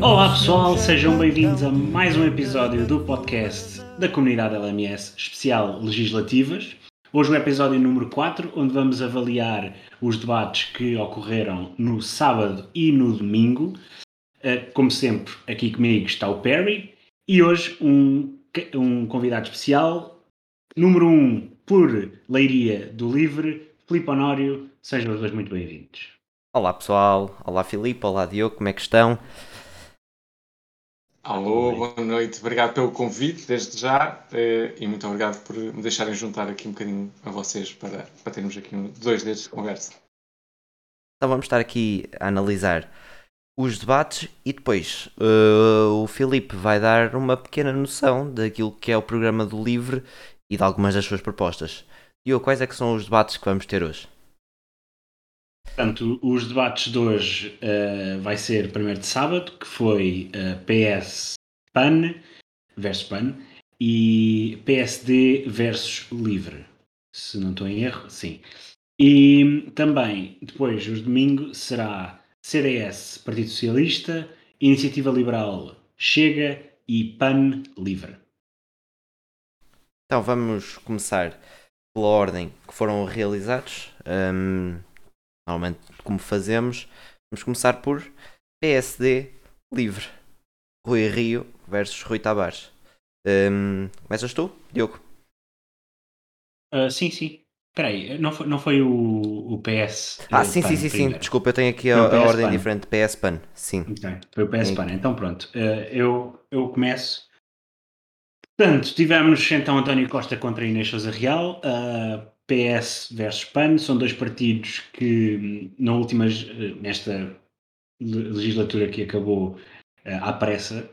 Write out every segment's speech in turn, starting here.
Olá pessoal, sejam bem-vindos a mais um episódio do podcast da comunidade LMS especial legislativas. Hoje o episódio número 4, onde vamos avaliar os debates que ocorreram no sábado e no domingo. Eh, como sempre, aqui comigo está o Perry e hoje um, um convidado especial, número 1 um, por Leiria do Livre, Filipe Honório. Sejam os dois muito bem-vindos. Olá pessoal, olá Filipe, olá Diogo, como é que estão? Alô, boa noite, obrigado pelo convite desde já eh, e muito obrigado por me deixarem juntar aqui um bocadinho a vocês para, para termos aqui um, dois dedos de conversa. Então vamos estar aqui a analisar os debates e depois uh, o Filipe vai dar uma pequena noção daquilo que é o programa do Livre e de algumas das suas propostas. Diogo, quais é que são os debates que vamos ter hoje? Portanto, os debates de hoje uh, vai ser primeiro de sábado, que foi uh, PS PAN versus PAN e PSD versus Livre. Se não estou em erro, sim. E também, depois, os domingos, será CDS, Partido Socialista, Iniciativa Liberal, Chega e PAN Livre. Então vamos começar pela ordem que foram realizados. Um normalmente como fazemos, vamos começar por PSD livre. Rui Rio versus Rui Tavares. Um, começas tu, Diogo? Uh, sim, sim. Espera aí, não foi, não foi o, o PS? Ah, sim, sim, sim, sim. Desculpa, eu tenho aqui a, a ordem PAN. diferente. PS PAN, sim. Okay. Foi o PS PAN. Então pronto, uh, eu, eu começo. Portanto, tivemos então António Costa contra Inês Sousa Real. Uh, PS versus PAN, são dois partidos que na última, nesta legislatura que acabou eh, à pressa,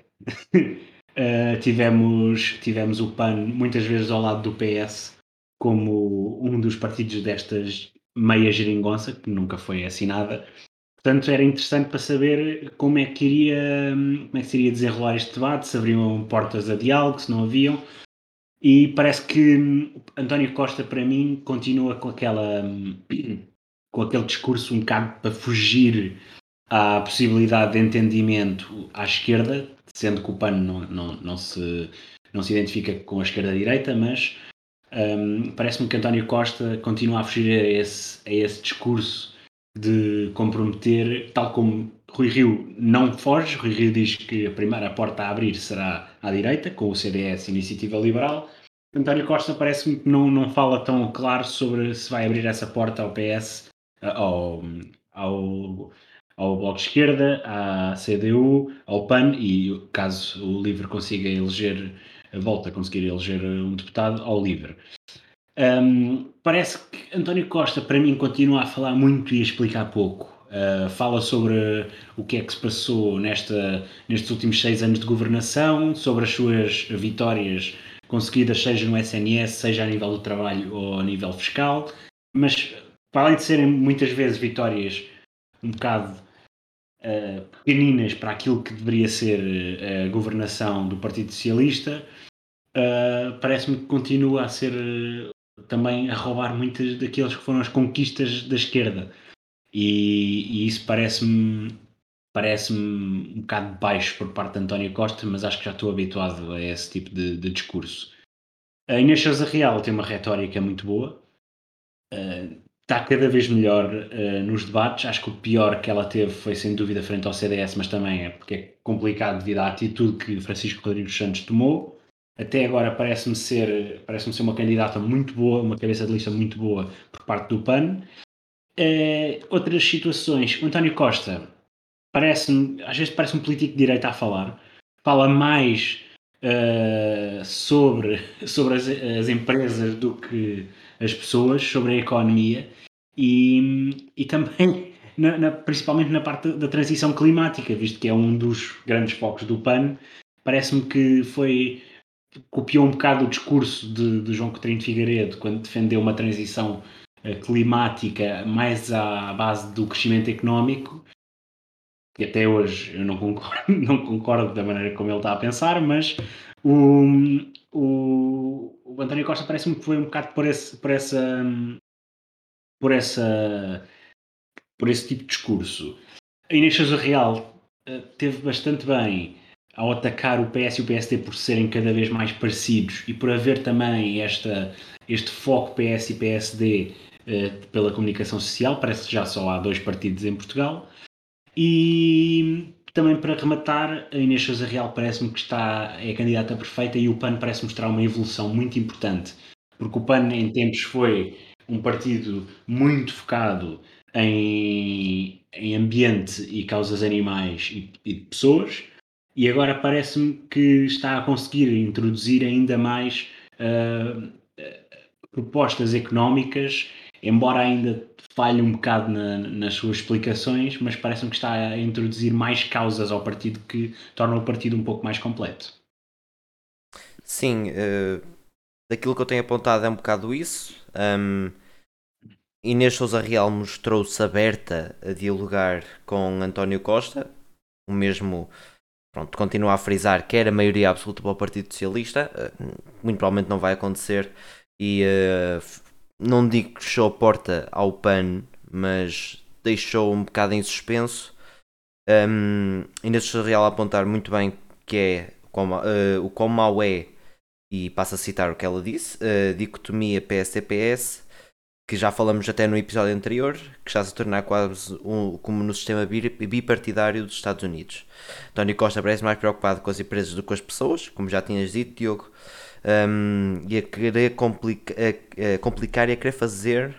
eh, tivemos, tivemos o PAN muitas vezes ao lado do PS como um dos partidos destas meia geringonça, que nunca foi assinada. Portanto, era interessante para saber como é que iria, como é que se iria desenrolar este debate, se abriam portas a diálogo, se não haviam. E parece que hum, António Costa, para mim, continua com aquela hum, com aquele discurso um bocado para fugir à possibilidade de entendimento à esquerda, sendo que o PAN não, não, não, se, não se identifica com a esquerda-direita, mas um, parece-me que António Costa continua a fugir a esse, a esse discurso de comprometer, tal como Rui Rio não foge, Rui Rio diz que a primeira porta a abrir será à direita, com o CDS Iniciativa Liberal. António Costa parece-me que não, não fala tão claro sobre se vai abrir essa porta ao PS, ao, ao, ao Bloco de Esquerda, à CDU, ao PAN e, caso o LIVRE consiga eleger, volta a conseguir eleger um deputado, ao LIVRE. Um, parece que António Costa, para mim, continua a falar muito e a explicar pouco. Uh, fala sobre o que é que se passou nesta, nestes últimos seis anos de governação, sobre as suas vitórias conseguidas, seja no SNS, seja a nível do trabalho ou a nível fiscal, mas para além de serem muitas vezes vitórias um bocado uh, pequeninas para aquilo que deveria ser a governação do Partido Socialista, uh, parece-me que continua a ser também a roubar muitas daquelas que foram as conquistas da esquerda. E, e isso parece-me parece-me um bocado baixo por parte de António Costa, mas acho que já estou habituado a esse tipo de, de discurso. A Inês Sousa Real tem uma retórica muito boa, uh, está cada vez melhor uh, nos debates. Acho que o pior que ela teve foi sem dúvida frente ao CDS, mas também é porque é complicado devido à atitude que Francisco Rodrigues Santos tomou até agora parece-me ser, parece ser uma candidata muito boa, uma cabeça de lista muito boa por parte do PAN. Uh, outras situações, o António Costa parece-me, às vezes parece um político de direita a falar, fala mais uh, sobre, sobre as, as, empresas do que as pessoas, sobre a economia. E, e também, na, na, principalmente na parte da transição climática, visto que é um dos grandes focos do PAN, parece-me que foi copiou um bocado o discurso de, de João Coutinho de Figueiredo quando defendeu uma transição uh, climática mais à base do crescimento económico que até hoje eu não concordo, não concordo da maneira como ele está a pensar, mas o, o, o António Costa parece-me que foi um bocado por, esse, por essa por essa por esse tipo de discurso. A Inês Sousa Real uh, teve bastante bem ao atacar o PS e o PSD por serem cada vez mais parecidos e por haver também esta, este foco PS e PSD uh, pela comunicação social, parece que já só há dois partidos em Portugal. E também para rematar, a Inês Sousa Real parece-me que está, é a candidata perfeita e o PAN parece mostrar uma evolução muito importante, porque o PAN em tempos foi um partido muito focado em, em ambiente e causas animais e, e pessoas, e agora parece-me que está a conseguir introduzir ainda mais uh, propostas económicas, embora ainda falhe um bocado na, nas suas explicações, mas parece-me que está a introduzir mais causas ao partido que torna o partido um pouco mais completo. Sim, uh, daquilo que eu tenho apontado é um bocado isso. Um, Inês Souza Real mostrou-se aberta a dialogar com António Costa, o mesmo pronto, continua a frisar que era maioria absoluta para o Partido Socialista, uh, muito provavelmente não vai acontecer e uh, não digo que fechou a porta ao PAN, mas deixou um bocado em suspenso. Um, ainda se real apontar muito bem que é como, uh, o quão mau é, e passo a citar o que ela disse, a dicotomia PS-PS, que já falamos até no episódio anterior, que está a se tornar quase um, como no sistema bipartidário dos Estados Unidos. António Costa parece mais preocupado com as empresas do que com as pessoas, como já tinhas dito, Diogo um, e a querer complica, a, a complicar e a querer fazer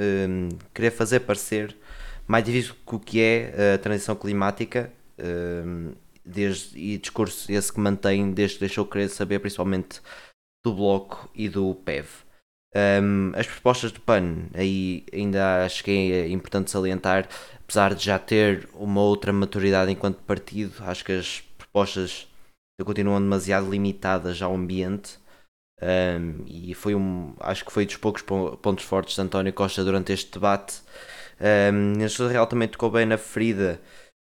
um, querer fazer parecer mais difícil que o que é a transição climática um, desde, e discurso esse que mantém desde que deixou querer saber principalmente do Bloco e do PEV. Um, as propostas do PAN, aí ainda acho que é importante salientar, apesar de já ter uma outra maturidade enquanto partido, acho que as propostas continuam demasiado limitadas ao ambiente. Um, e foi um, acho que foi dos poucos pontos fortes de António Costa durante este debate. Um, Sousa Real também tocou bem na ferida,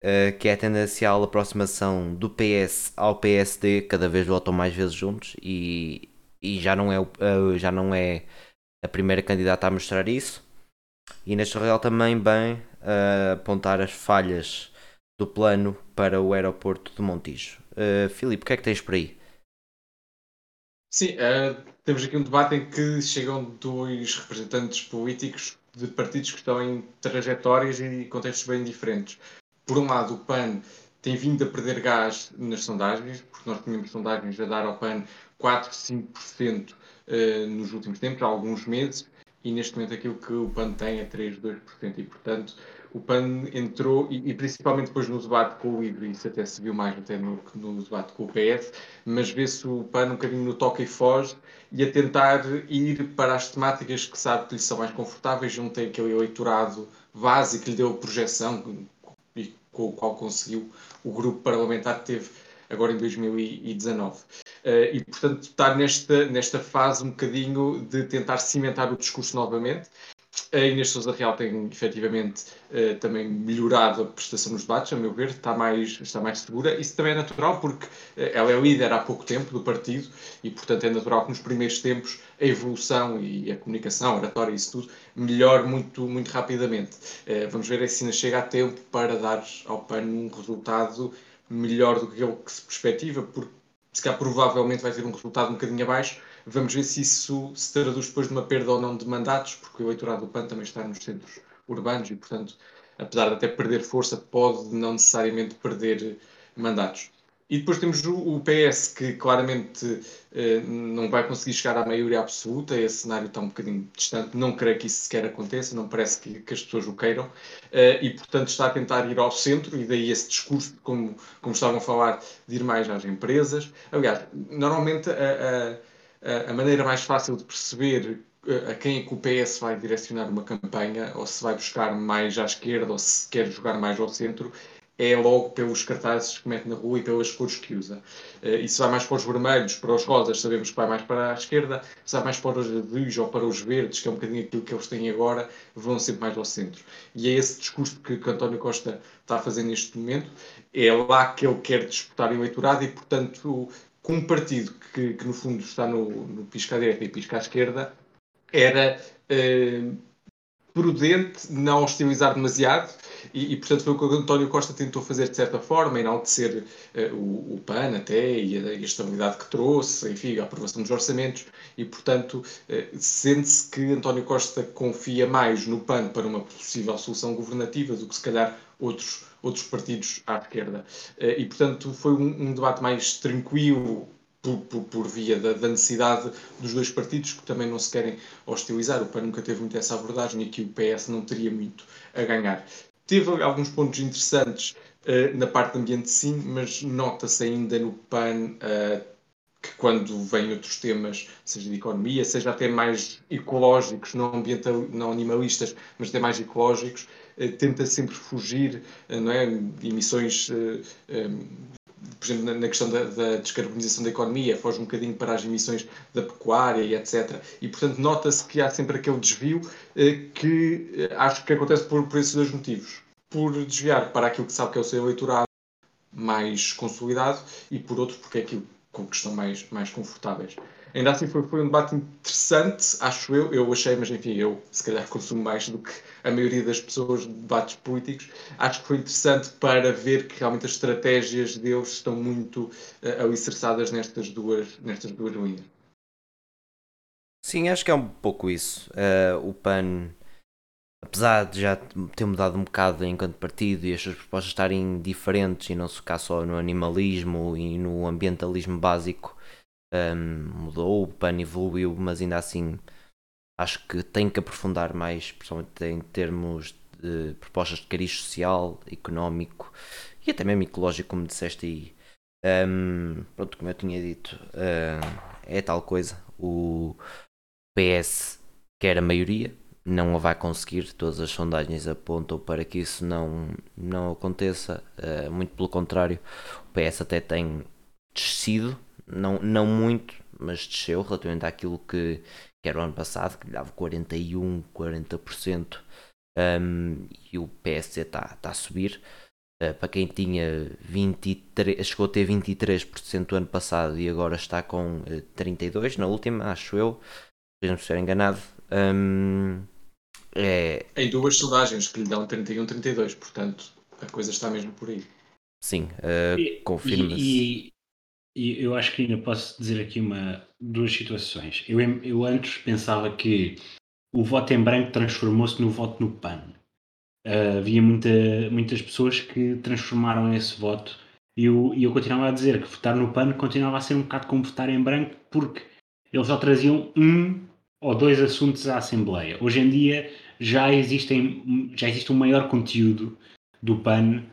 uh, que é a tendencial aproximação do PS ao PSD, cada vez votam mais vezes juntos, e, e já, não é, uh, já não é a primeira candidata a mostrar isso. E neste Real também bem uh, apontar as falhas do plano para o aeroporto de Montijo. Uh, Filipe, o que é que tens por aí? Sim, uh, temos aqui um debate em que chegam dois representantes políticos de partidos que estão em trajetórias e contextos bem diferentes. Por um lado, o PAN tem vindo a perder gás nas sondagens, porque nós tínhamos sondagens a dar ao PAN 4, 5% uh, nos últimos tempos, há alguns meses, e neste momento aquilo que o PAN tem é 3, 2%, e portanto o PAN entrou, e, e, principalmente depois no debate com o LIVRE, isso até se viu mais até no, no debate com o PS, mas vê-se o PAN um bocadinho no toque e foge e a tentar ir para as temáticas que sabe que lhe são mais confortáveis, não tem aquele eleitorado básico que lhe deu projeção e com o qual conseguiu o grupo parlamentar que teve agora em 2019. Uh, eh, e, portanto, está nesta, nesta fase um bocadinho de tentar cimentar o discurso novamente a Inês Souza Real tem efetivamente uh, também melhorado a prestação nos debates, a meu ver, está mais, está mais segura. Isso também é natural porque uh, ela é líder há pouco tempo do partido e, portanto, é natural que nos primeiros tempos a evolução e a comunicação, a oratória, isso tudo, melhore muito, muito rapidamente. Vamos ver se ainda chega a tempo para dar ao PAN um resultado melhor do que aquele que se perspectiva, porque se calhar provavelmente vai ter um resultado um bocadinho abaixo Vamos ver se isso se traduz depois de uma perda ou não de mandatos, porque o eleitorado do PAN também está nos centros urbanos e, portanto, apesar de até perder força, pode não necessariamente perder mandatos. E depois temos o, PS, que claramente eh, não vai conseguir chegar à maioria absoluta, esse cenário está um bocadinho distante, não creio que isso sequer aconteça, não parece que, que as pessoas o queiram, eh, e portanto está a tentar ir ao centro, e daí esse discurso, como, como estavam a falar, de ir mais às empresas. Aliás, normalmente a, a a maneira mais fácil de perceber eh, a quem é que o PS vai direcionar uma campanha, ou se vai buscar mais à esquerda, ou se quer jogar mais ao centro, é logo pelos cartazes que mete na rua e pelas cores que usa. Eh, e se vai mais para os vermelhos, para os rosas, sabemos que vai mais para a esquerda. Se vai mais para os azuis ou para os verdes, que é um bocadinho aquilo que eles têm agora, vão sempre mais ao centro. E é esse discurso que, que António Costa está fazer neste momento. É lá que ele quer disputar eleitorado e, portanto, com um partido que, que no fundo está no, no pisca à direita e pisca à esquerda, era uh, prudente não hostilizar demasiado e, e, portanto foi o que o António Costa tentou fazer de certa forma, enaltecer uh, o, o PAN até e a, e a, estabilidade que trouxe, enfim, a aprovação dos orçamentos e portanto uh, sente-se que António Costa confia mais no PAN para uma possível solução governativa do que se calhar outros, outros partidos à esquerda. Uh, e portanto foi um, um debate mais tranquilo, por, por, por, via da, da, necessidade dos dois partidos que também não se querem hostilizar. O PAN nunca teve muito essa abordagem e aqui o PS não teria muito a ganhar. Teve alguns pontos interessantes uh, na parte do ambiente, sim, mas nota-se ainda no PAN uh, que quando vêm outros temas, seja de economia, seja até mais ecológicos, não, ambiental, não animalistas, mas até mais ecológicos, uh, tenta sempre fugir não é, de emissões por exemplo, na, questão da, da, descarbonização da economia, foge um bocadinho para as emissões da pecuária e etc. E, portanto, nota-se que há sempre aquele desvio eh, que eh, acho que acontece por, por esses dois motivos. Por desviar para aquilo que sabe que é o seu eleitorado mais consolidado e, por outro, porque é aquilo com que estão mais, mais confortáveis. Ainda assim foi, foi um debate interessante, acho eu. Eu achei, mas enfim, eu se calhar consumo mais do que a maioria das pessoas de debates políticos. Acho que foi interessante para ver que realmente as estratégias deles estão muito uh, alicerçadas nestas duas, nestas duas linhas. Sim, acho que é um pouco isso. Uh, o PAN, apesar de já ter mudado um bocado enquanto partido e as suas propostas estarem diferentes e não se focar só no animalismo e no ambientalismo básico, um, mudou, o PAN evoluiu, mas ainda assim acho que tem que aprofundar mais, principalmente em termos de propostas de cariz social, económico e até mesmo ecológico, como disseste aí. Um, pronto, como eu tinha dito, uh, é tal coisa. O PS quer a maioria, não a vai conseguir. Todas as sondagens apontam para que isso não, não aconteça. Uh, muito pelo contrário, o PS até tem descido não, não muito, mas desceu relativamente àquilo que, que era o ano passado, que lhe dava 41, 40%, um, e o PSD está tá a subir. Uh, para quem tinha 23, chegou a ter 23% o ano passado e agora está com uh, eh, 32% na última, acho eu, se não estiver enganado. Um, é... Em duas sondagens que lhe dão 31, 32, portanto a coisa está mesmo por aí. Sim, uh, confirma-se. E, e eu acho que ainda posso dizer aqui uma, duas situações. Eu, eu antes pensava que o voto em branco transformou-se no voto no PAN. Uh, havia muita, muitas pessoas que transformaram esse voto e eu, eu continuava a dizer que votar no PAN continuava a ser um bocado como votar em branco porque eles só traziam um ou dois assuntos à Assembleia. Hoje em dia já, existem, já existe um maior conteúdo do PAN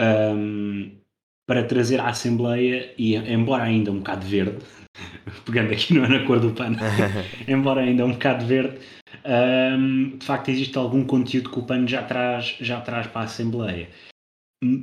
um, para trazer à Assembleia, e embora ainda um bocado verde, pegando aqui não é na cor do pano, embora ainda um bocado verde, um, de facto existe algum conteúdo que o pano já traz, já traz para a Assembleia.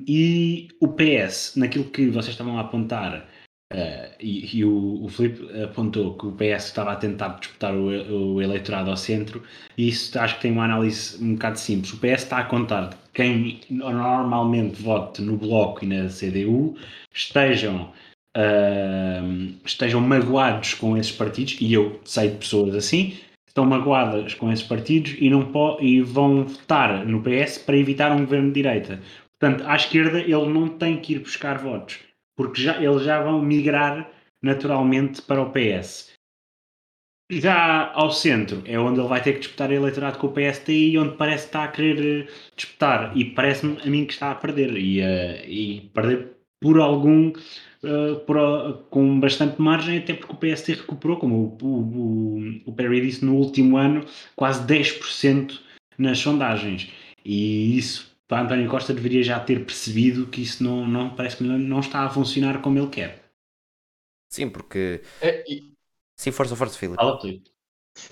E o PS, naquilo que vocês estavam a apontar, Uh, e, e, o, o Filipe apontou que o PS estava a tentar disputar o, o, eleitorado ao centro, e isso acho que tem uma análise um bocado simples. O PS está a contar quem normalmente vote no Bloco e na CDU estejam, uh, estejam magoados com esses partidos, e eu sei de pessoas assim, estão magoadas com esses partidos e, não e vão votar no PS para evitar um governo de direita. Portanto, à esquerda ele não tem que ir buscar votos porque já, eles já vão migrar naturalmente para o PS. Já ao centro é onde ele vai ter que disputar eleitorado com o e onde parece que está a querer eh, disputar. E parece-me a mim que está a perder. E, uh, e perder por algum. Uh, por, uh, com bastante margem, até porque o PST recuperou, como o, o, o Perry disse, no último ano, quase 10% nas sondagens. E isso para António Costa deveria já ter percebido que isso não, não parece que não está a funcionar como ele quer. Sim, porque. É, e... Sim, força, força, Filipe. Fala,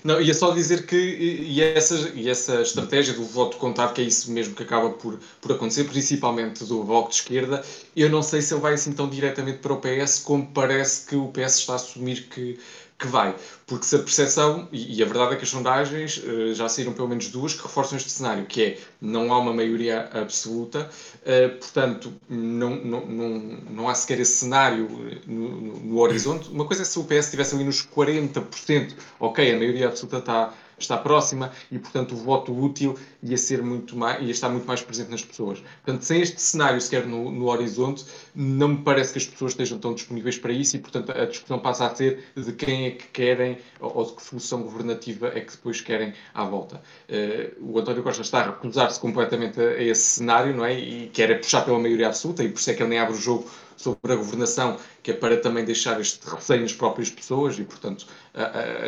Não, ia só dizer que e essa, e essa estratégia do voto contado, que é isso mesmo que acaba por, por acontecer, principalmente do Bloco de Esquerda, eu não sei se ele vai assim tão diretamente para o PS como parece que o PS está a assumir que, que vai. Porque se a percepção, e, e a verdade é que as sondagens uh, já saíram pelo menos duas que reforçam este cenário, que é não há uma maioria absoluta, uh, portanto não, não, não, não há sequer esse cenário eh, no, no, no, horizonte. Uma coisa é se o PS estivesse ali nos 40%, ok, a maioria absoluta está, estar próxima e, portanto, o voto útil ia, ser muito mais, ia estar muito mais presente nas pessoas. Portanto, sem este cenário sequer no, no horizonte, não me parece que as pessoas estejam tão disponíveis para isso e, portanto, a discussão passa a ser de quem é que querem ou de que solução governativa é que depois querem à volta. Uh, o António Costa está a recusar-se completamente a, a, esse cenário, não é? E quer é puxar pela maioria absoluta e por isso é que ele nem abre o jogo sobre a governação, que é para também deixar este receio nas próprias pessoas e, portanto,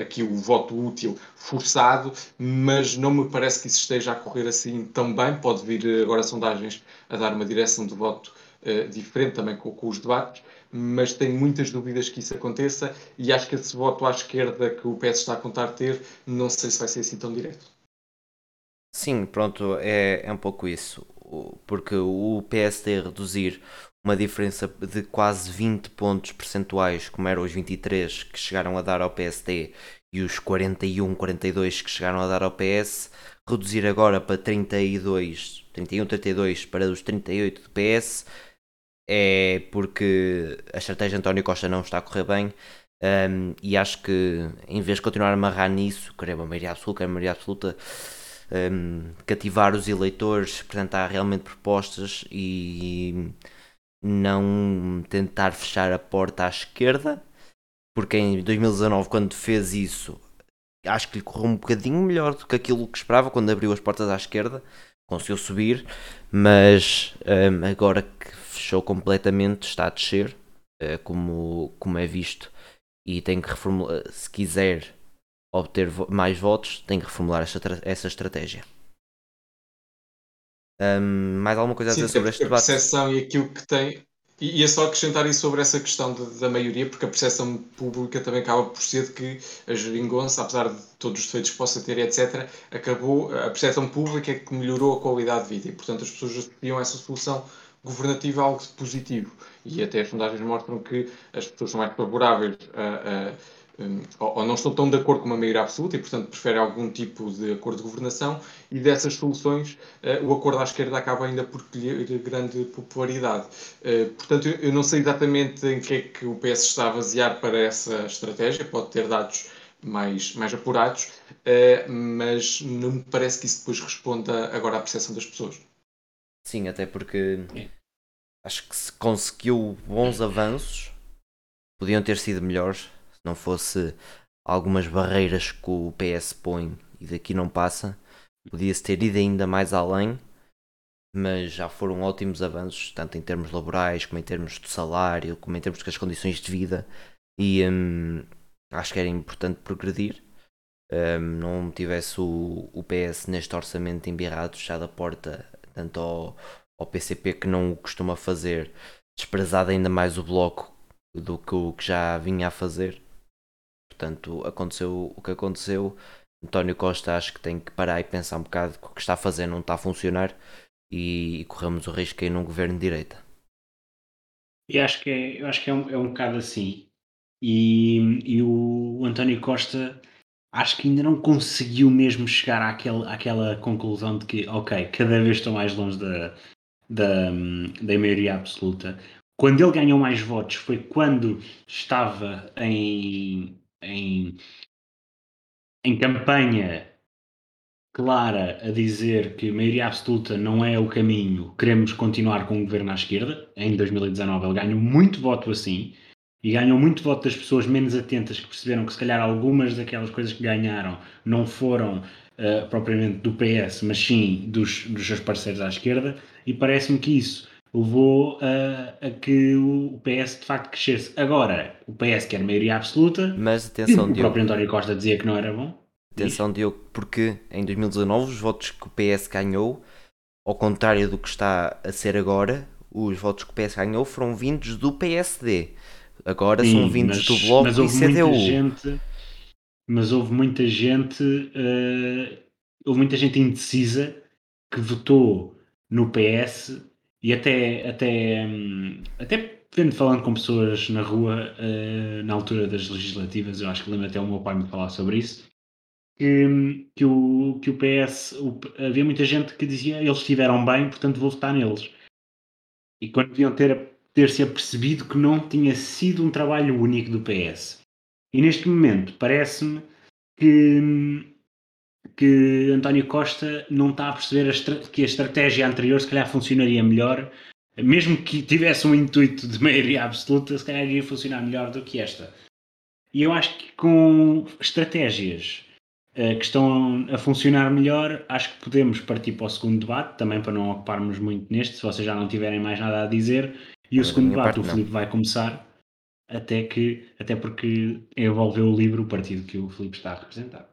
aqui o voto útil forçado, mas não me parece que isso esteja a correr assim tão bem. Pode vir agora sondagens a dar uma direção de voto uh, diferente também com, com, os debates, mas tenho muitas dúvidas que isso aconteça e acho que esse voto à esquerda que o PS está a contar ter, não sei se vai ser assim tão direto. Sim, pronto, é, é um pouco isso. Porque o PSD reduzir uma diferença de quase 20 pontos percentuais, como eram os 23 que chegaram a dar ao PSD e os 41, 42 que chegaram a dar ao PS, reduzir agora para 32, 31, 32 para os 38 do PS, é porque a estratégia de António Costa não está a correr bem. Um, e acho que em vez de continuar a amarrar nisso, querer uma maioria absoluta, querer uma maioria absoluta, um, cativar os eleitores, apresentar realmente propostas e não tentar fechar a porta à esquerda, porque em 2019, quando fez isso, acho que lhe correu um bocadinho melhor do que aquilo que esperava quando abriu as portas à esquerda, conseguiu subir, mas um, agora que fechou completamente, está a descer, uh, como, como é visto, e tem que reformular, se quiser obter mais votos, tem que reformular essa, essa estratégia. Um, mais alguma coisa a dizer Sim, sobre este debate? A percepção e aquilo que tem. E é só acrescentar isso sobre essa questão de, da maioria, porque a percepção pública também acaba por ser de que a geringonça, apesar de todos os defeitos que possa ter, etc., acabou, a percepção pública é que melhorou a qualidade de vida e, portanto, as pessoas associam essa solução governativa a algo positivo. E até as sondagens mostram que as pessoas são mais favoráveis a, a ou não estão tão de acordo com uma maioria absoluta e, portanto, preferem algum tipo de acordo de governação e dessas soluções uh, o acordo à esquerda acaba ainda por colher grande popularidade. Uh, portanto, eu, não sei exatamente em que é que o PS está a basear para essa estratégia, pode ter dados mais, mais apurados, uh, mas não me parece que isso depois responda agora à percepção das pessoas. Sim, até porque acho que se conseguiu bons avanços, podiam ter sido melhores se não fosse algumas barreiras que o PS põe e daqui não passa, podia-se ter ido ainda mais além, mas já foram ótimos avanços, tanto em termos laborais, como em termos de salário, como em termos das condições de vida, e hum, acho que era importante progredir. Um, não tivesse o, o PS neste orçamento embirrado, fechado a porta tanto ao, ao PCP que não o costuma fazer, desprezado ainda mais o Bloco do que o que já vinha a fazer Portanto, aconteceu o que aconteceu. António Costa acho que tem que parar e pensar um bocado que o que está a fazer não está a funcionar e, e corremos o risco de cair num governo de direita. E acho que é, eu acho que é um, é um bocado assim. E, e o António Costa acho que ainda não conseguiu mesmo chegar àquele, àquela conclusão de que, ok, cada vez estou mais longe da, da, da maioria absoluta. Quando ele ganhou mais votos foi quando estava em, em, em campanha clara a dizer que maioria absoluta não é o caminho, queremos continuar com o governo à esquerda. Em 2019 ele ganhou muito voto assim e ganhou muito voto das pessoas menos atentas que perceberam que se calhar algumas daquelas coisas que ganharam não foram uh, propriamente do PS, mas sim dos, dos seus parceiros à esquerda e parece-me que isso levou a, a, que o PS de facto crescesse. Agora, o PS quer maioria absoluta, mas atenção, o próprio António Costa dizia que não era bom. Atenção, Diogo, porque em 2019 os votos que o PS ganhou, ao contrário do que está a ser agora, os votos que o PS ganhou foram vindos do PSD. Agora Sim, são vindos mas, do Bloco mas houve e CDU. Muita gente, mas houve muita gente, uh, houve muita gente indecisa que votou no PS e até, até, hum, até vendo falando com pessoas na rua, uh, na altura das legislativas, eu acho que lembro até o meu pai me falar sobre isso, que, hum, que, o, que o PS, o, havia muita gente que dizia eles estiveram bem, portanto vou votar neles. E quando deviam ter, ter se apercebido que não tinha sido um trabalho único do PS. E neste momento parece-me que, hum, que António Costa não está a perceber a que a estratégia anterior se calhar funcionaria melhor, mesmo que tivesse um intuito de maioria absoluta, se calhar iria funcionar melhor do que esta. E eu acho que com estratégias uh, que estão a funcionar melhor, acho que podemos partir para o segundo debate, também para não ocuparmos muito neste, se vocês já não tiverem mais nada a dizer. E o segundo debate, o Filipe vai começar, até, que, até porque envolveu o livro o partido que o Filipe está a representar.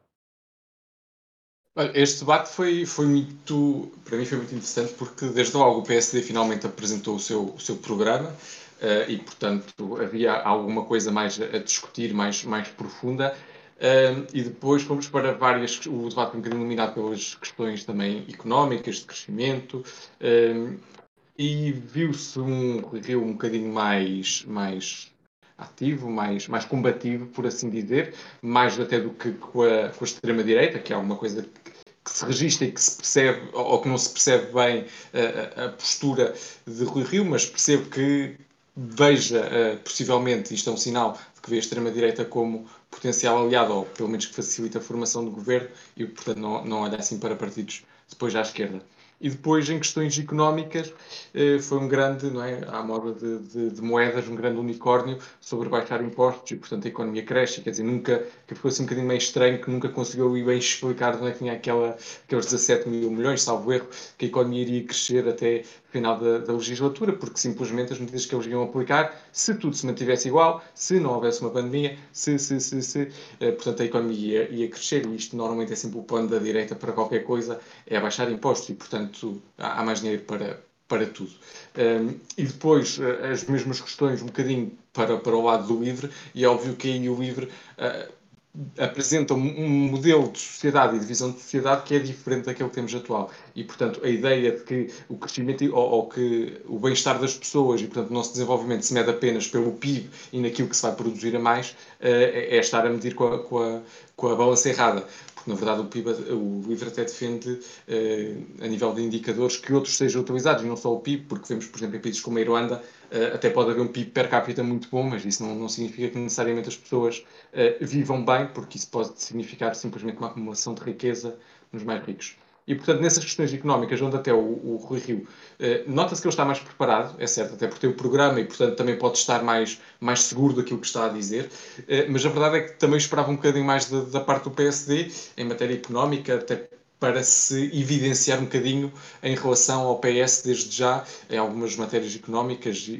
Este debate foi, foi muito, para mim foi muito interessante porque desde logo o PSD finalmente apresentou o seu, o seu programa uh, e portanto havia alguma coisa mais a, discutir, mais, mais profunda. Uh, e depois fomos para várias, o debate um bocadinho dominado pelas questões também económicas, de crescimento uh, e viu-se um Rio um bocadinho mais, mais ativo, mais, mais combativo, por assim dizer, mais até do que com a, a extrema-direita, que é alguma coisa se registra e que se percebe, ou que não se percebe bem a, a postura de Rui Rio, mas percebo que veja, possivelmente, isto é um sinal de que vê a extrema-direita como potencial aliado, ou pelo menos que facilita a formação do governo, e portanto não, não olha assim para partidos depois à esquerda. E depois, em questões económicas, eh, foi um grande, não é, à moda de, de, de, moedas, um grande unicórnio sobre baixar impostos e, portanto, a economia cresce. Quer dizer, nunca, que ficou assim um bocadinho meio estranho, que nunca conseguiu ir bem explicar de onde é que tinha aquela, aqueles 17 mil milhões, salvo erro, que a economia iria crescer até final da, da, legislatura, porque simplesmente as medidas que eles iam aplicar, se tudo se mantivesse igual, se não houvesse uma pandemia, se, se, se, se eh, portanto a economia ia, ia, crescer, e isto normalmente é sempre o plano da direita para qualquer coisa, é baixar impostos, e portanto há, há mais dinheiro para, para tudo. Um, ehm, e depois eh, as mesmas questões um bocadinho para, para o lado do livre, e é óbvio que aí o livre uh, apresenta um modelo de sociedade e de visão de sociedade que é diferente daquele que temos atual. E, portanto, a ideia de que o crescimento ou, ou que o bem-estar das pessoas e, portanto, o nosso desenvolvimento se mede apenas pelo PIB e naquilo que se vai produzir a mais, é, é estar a medir com a, com a, com a balança errada na verdade o PIB, o LIVRE até defende eh, a nível de indicadores que outros sejam utilizados, não só o PIB, porque vemos, por exemplo, em países como a Irlanda, eh, até pode haver um PIB per capita muito bom, mas isso não, não significa que necessariamente as pessoas eh, vivam bem, porque isso pode significar simplesmente uma acumulação de riqueza nos mais ricos. E, portanto, nessas questões económicas, onde até o, o Rui Rio eh, nota-se que ele está mais preparado, é certo, até porque tem o programa e, portanto, também pode estar mais, mais seguro daquilo que está a dizer, eh, mas a verdade é que também esperava um bocadinho mais da, da parte do PSD em matéria económica, até para se evidenciar um bocadinho em relação ao PS desde já em algumas matérias económicas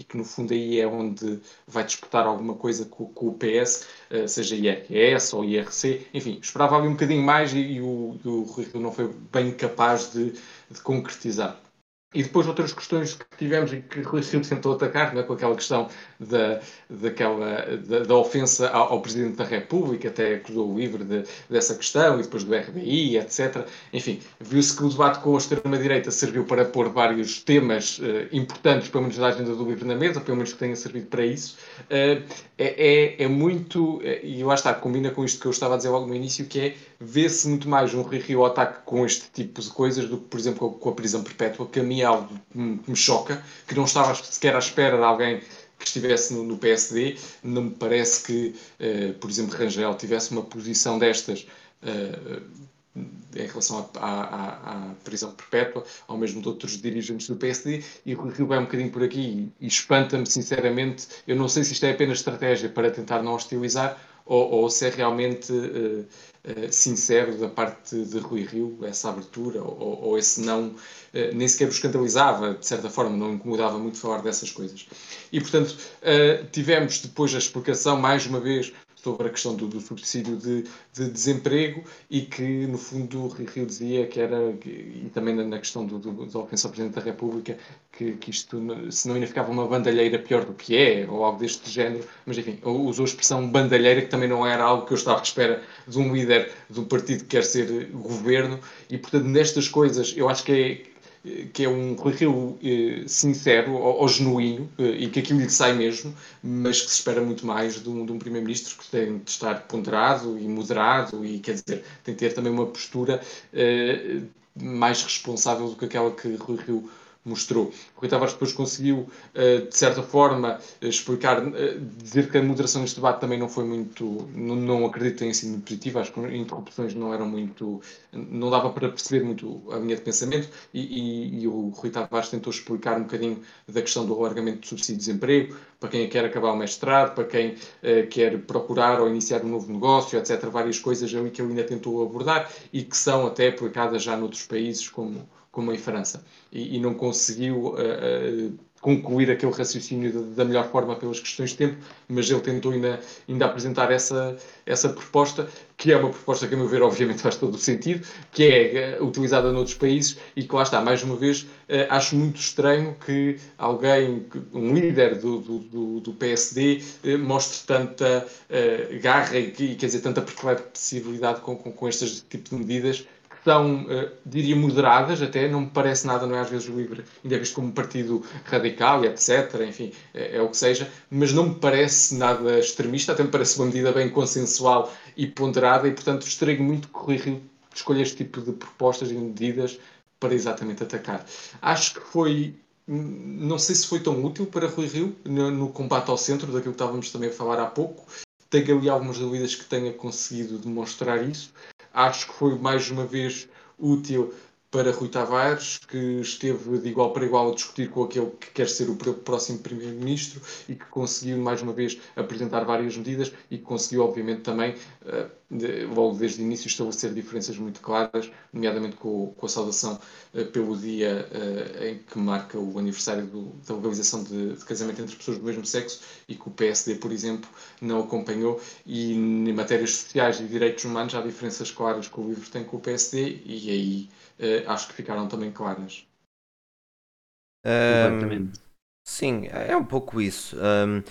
que no fundo aí é onde vai disputar alguma coisa com, com o PS, eh, seja IRS ou IRC, enfim, esperava ali um bocadinho mais e, e o, o Rui não foi bem capaz de, de concretizar. E depois outras questões que tivemos e que Rui Rio tentou atacar, é? com aquela questão da, daquela, da, da ofensa ao, ao, Presidente da República, até acusou o livre de, dessa questão, e depois do RBI, etc. Enfim, viu-se que o debate com a extrema-direita serviu para pôr vários temas uh, importantes, pelo menos da agenda do livre na mesa, pelo menos que tenha servido para isso. Uh, é, é, é, muito, eh, e lá está, combina com isto que eu estava a dizer logo no início, que é vê-se muito mais um Rio ataque com este tipo de coisas do que, por exemplo, com a prisão perpétua, que a mim é algo que me choca, que não estava sequer à espera de alguém que estivesse no, PSD. Não me parece que, uh, por exemplo, Rangel tivesse uma posição destas uh, em relação à, à, à, prisão perpétua, ou mesmo de outros dirigentes do PSD, e o Rio vai um bocadinho por aqui e, espanta-me sinceramente. Eu não sei se isto é apenas estratégia para tentar não hostilizar ou, ou se é realmente uh, sincero da parte de Rui Rio essa abertura, ou, ou esse não, uh, nem sequer o escandalizava, de certa forma, não incomodava muito falar dessas coisas. E, portanto, tivemos depois a explicação, mais uma vez, sobre a questão do, do subsídio de, de, desemprego e que, no fundo, o Rio dizia que era, e também na questão do, do, da ofensa ao Presidente da República, que, que isto, se não ainda ficava uma bandalheira pior do que é, ou algo deste género, mas enfim, usou a expressão bandalheira, que também não era algo que eu estava à espera de um líder de um partido que quer ser governo, e portanto, nestas coisas, eu acho que é que é um Rui Rio eh, sincero ou, genuíno eh, e que aquilo lhe sai mesmo, mas que se espera muito mais de um, um Primeiro-Ministro que tem de estar ponderado e moderado e, quer dizer, tem de ter também uma postura eh, mais responsável do que aquela que Rui Rio mostrou. Rui Tavares depois conseguiu, uh, de certa forma, explicar, uh, dizer que a moderação neste debate também não foi muito, não, não acredito que tenha sido muito positiva, as interrupções não eram muito, não dava para perceber muito a linha de pensamento e, e, e o Rui Tavares tentou explicar um bocadinho da questão do alargamento do subsídio de desemprego, para quem quer acabar o mestrado, para quem uh, quer procurar ou iniciar um novo negócio, etc. Várias coisas ali que ele ainda tentou abordar e que são até aplicadas já noutros países, como, como em França. E, e não conseguiu uh, concluir aquele raciocínio da, melhor forma pelas questões de tempo, mas ele tentou ainda, ainda apresentar essa, essa proposta, que é uma proposta que, a meu ver, obviamente faz todo o sentido, que é uh, utilizada noutros países e que lá está, mais uma vez, acho muito estranho que alguém, um líder do, do, do PSD, mostre tanta garra e, quer dizer, tanta perplexidade com, com, com este tipo de medidas são, uh, diria, moderadas até, não me parece nada, não é às vezes o LIVRE, ainda é visto como um partido radical e etc, enfim, é, é, o que seja, mas não me parece nada extremista, até me parece uma medida bem consensual e ponderada e, portanto, estranho muito que o Rio escolha este tipo de propostas e medidas para exatamente atacar. Acho que foi não sei se foi tão útil para Rui Rio no, no, combate ao centro, daquilo que estávamos também a falar há pouco. Tenho ali algumas dúvidas que tenha conseguido demonstrar isso. Acho que foi mais uma vez útil para Rui Tavares, que esteve de igual para igual a discutir com aquele que quer ser o próximo Primeiro-Ministro e que conseguiu, mais uma vez, apresentar várias medidas e que conseguiu, obviamente, também, eh, logo desde o início, estabelecer diferenças muito claras, nomeadamente com, a saudação eh, pelo dia eh, em que marca o aniversário da legalização de, de casamento entre pessoas do mesmo sexo e que o PSD, por exemplo, não acompanhou. E em matérias sociais e direitos humanos há diferenças claras que o LIVRE tem com o PSD e aí uh, acho que ficaram também claras. Um, sim, é um pouco isso. Um,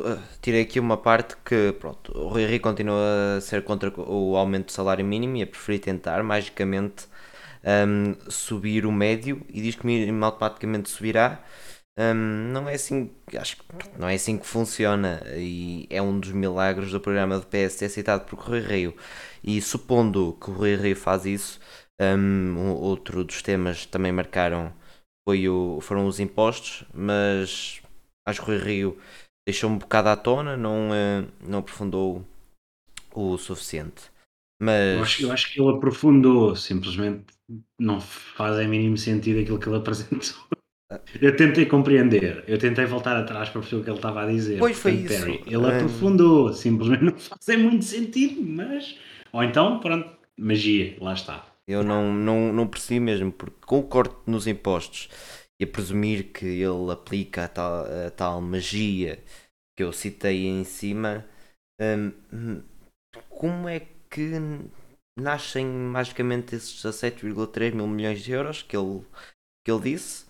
eh, tirei aqui uma parte que, pronto, o Rui Rio continua a ser contra o aumento do salário mínimo e a preferir tentar, magicamente, um, subir o médio e diz que o mínimo automaticamente subirá. Um, não é assim, acho que não é assim que funciona e é um dos milagres do programa do PS ser citado por Rui Rio. E supondo que o Rui Rio faz isso, um, outro dos temas também marcaram foi o, foram os impostos, mas acho que o Rui Rio deixou um bocado à tona, não, uh, não aprofundou o suficiente. Mas... Eu acho, eu, acho, que ele aprofundou, simplesmente não faz em mínimo sentido aquilo que ele apresentou. Eu tentei compreender, eu tentei voltar atrás para perceber o que ele estava a dizer. Pois foi isso. Perry, ele aprofundou, simplesmente não faz muito sentido, mas. Ou então, pronto, magia, lá está. Eu não, não, não percebi mesmo, porque com o corte nos impostos e a presumir que ele aplica a tal, a tal magia que eu citei em cima, hum, como é que nascem magicamente esses 17,3 mil milhões de euros que ele, que ele disse?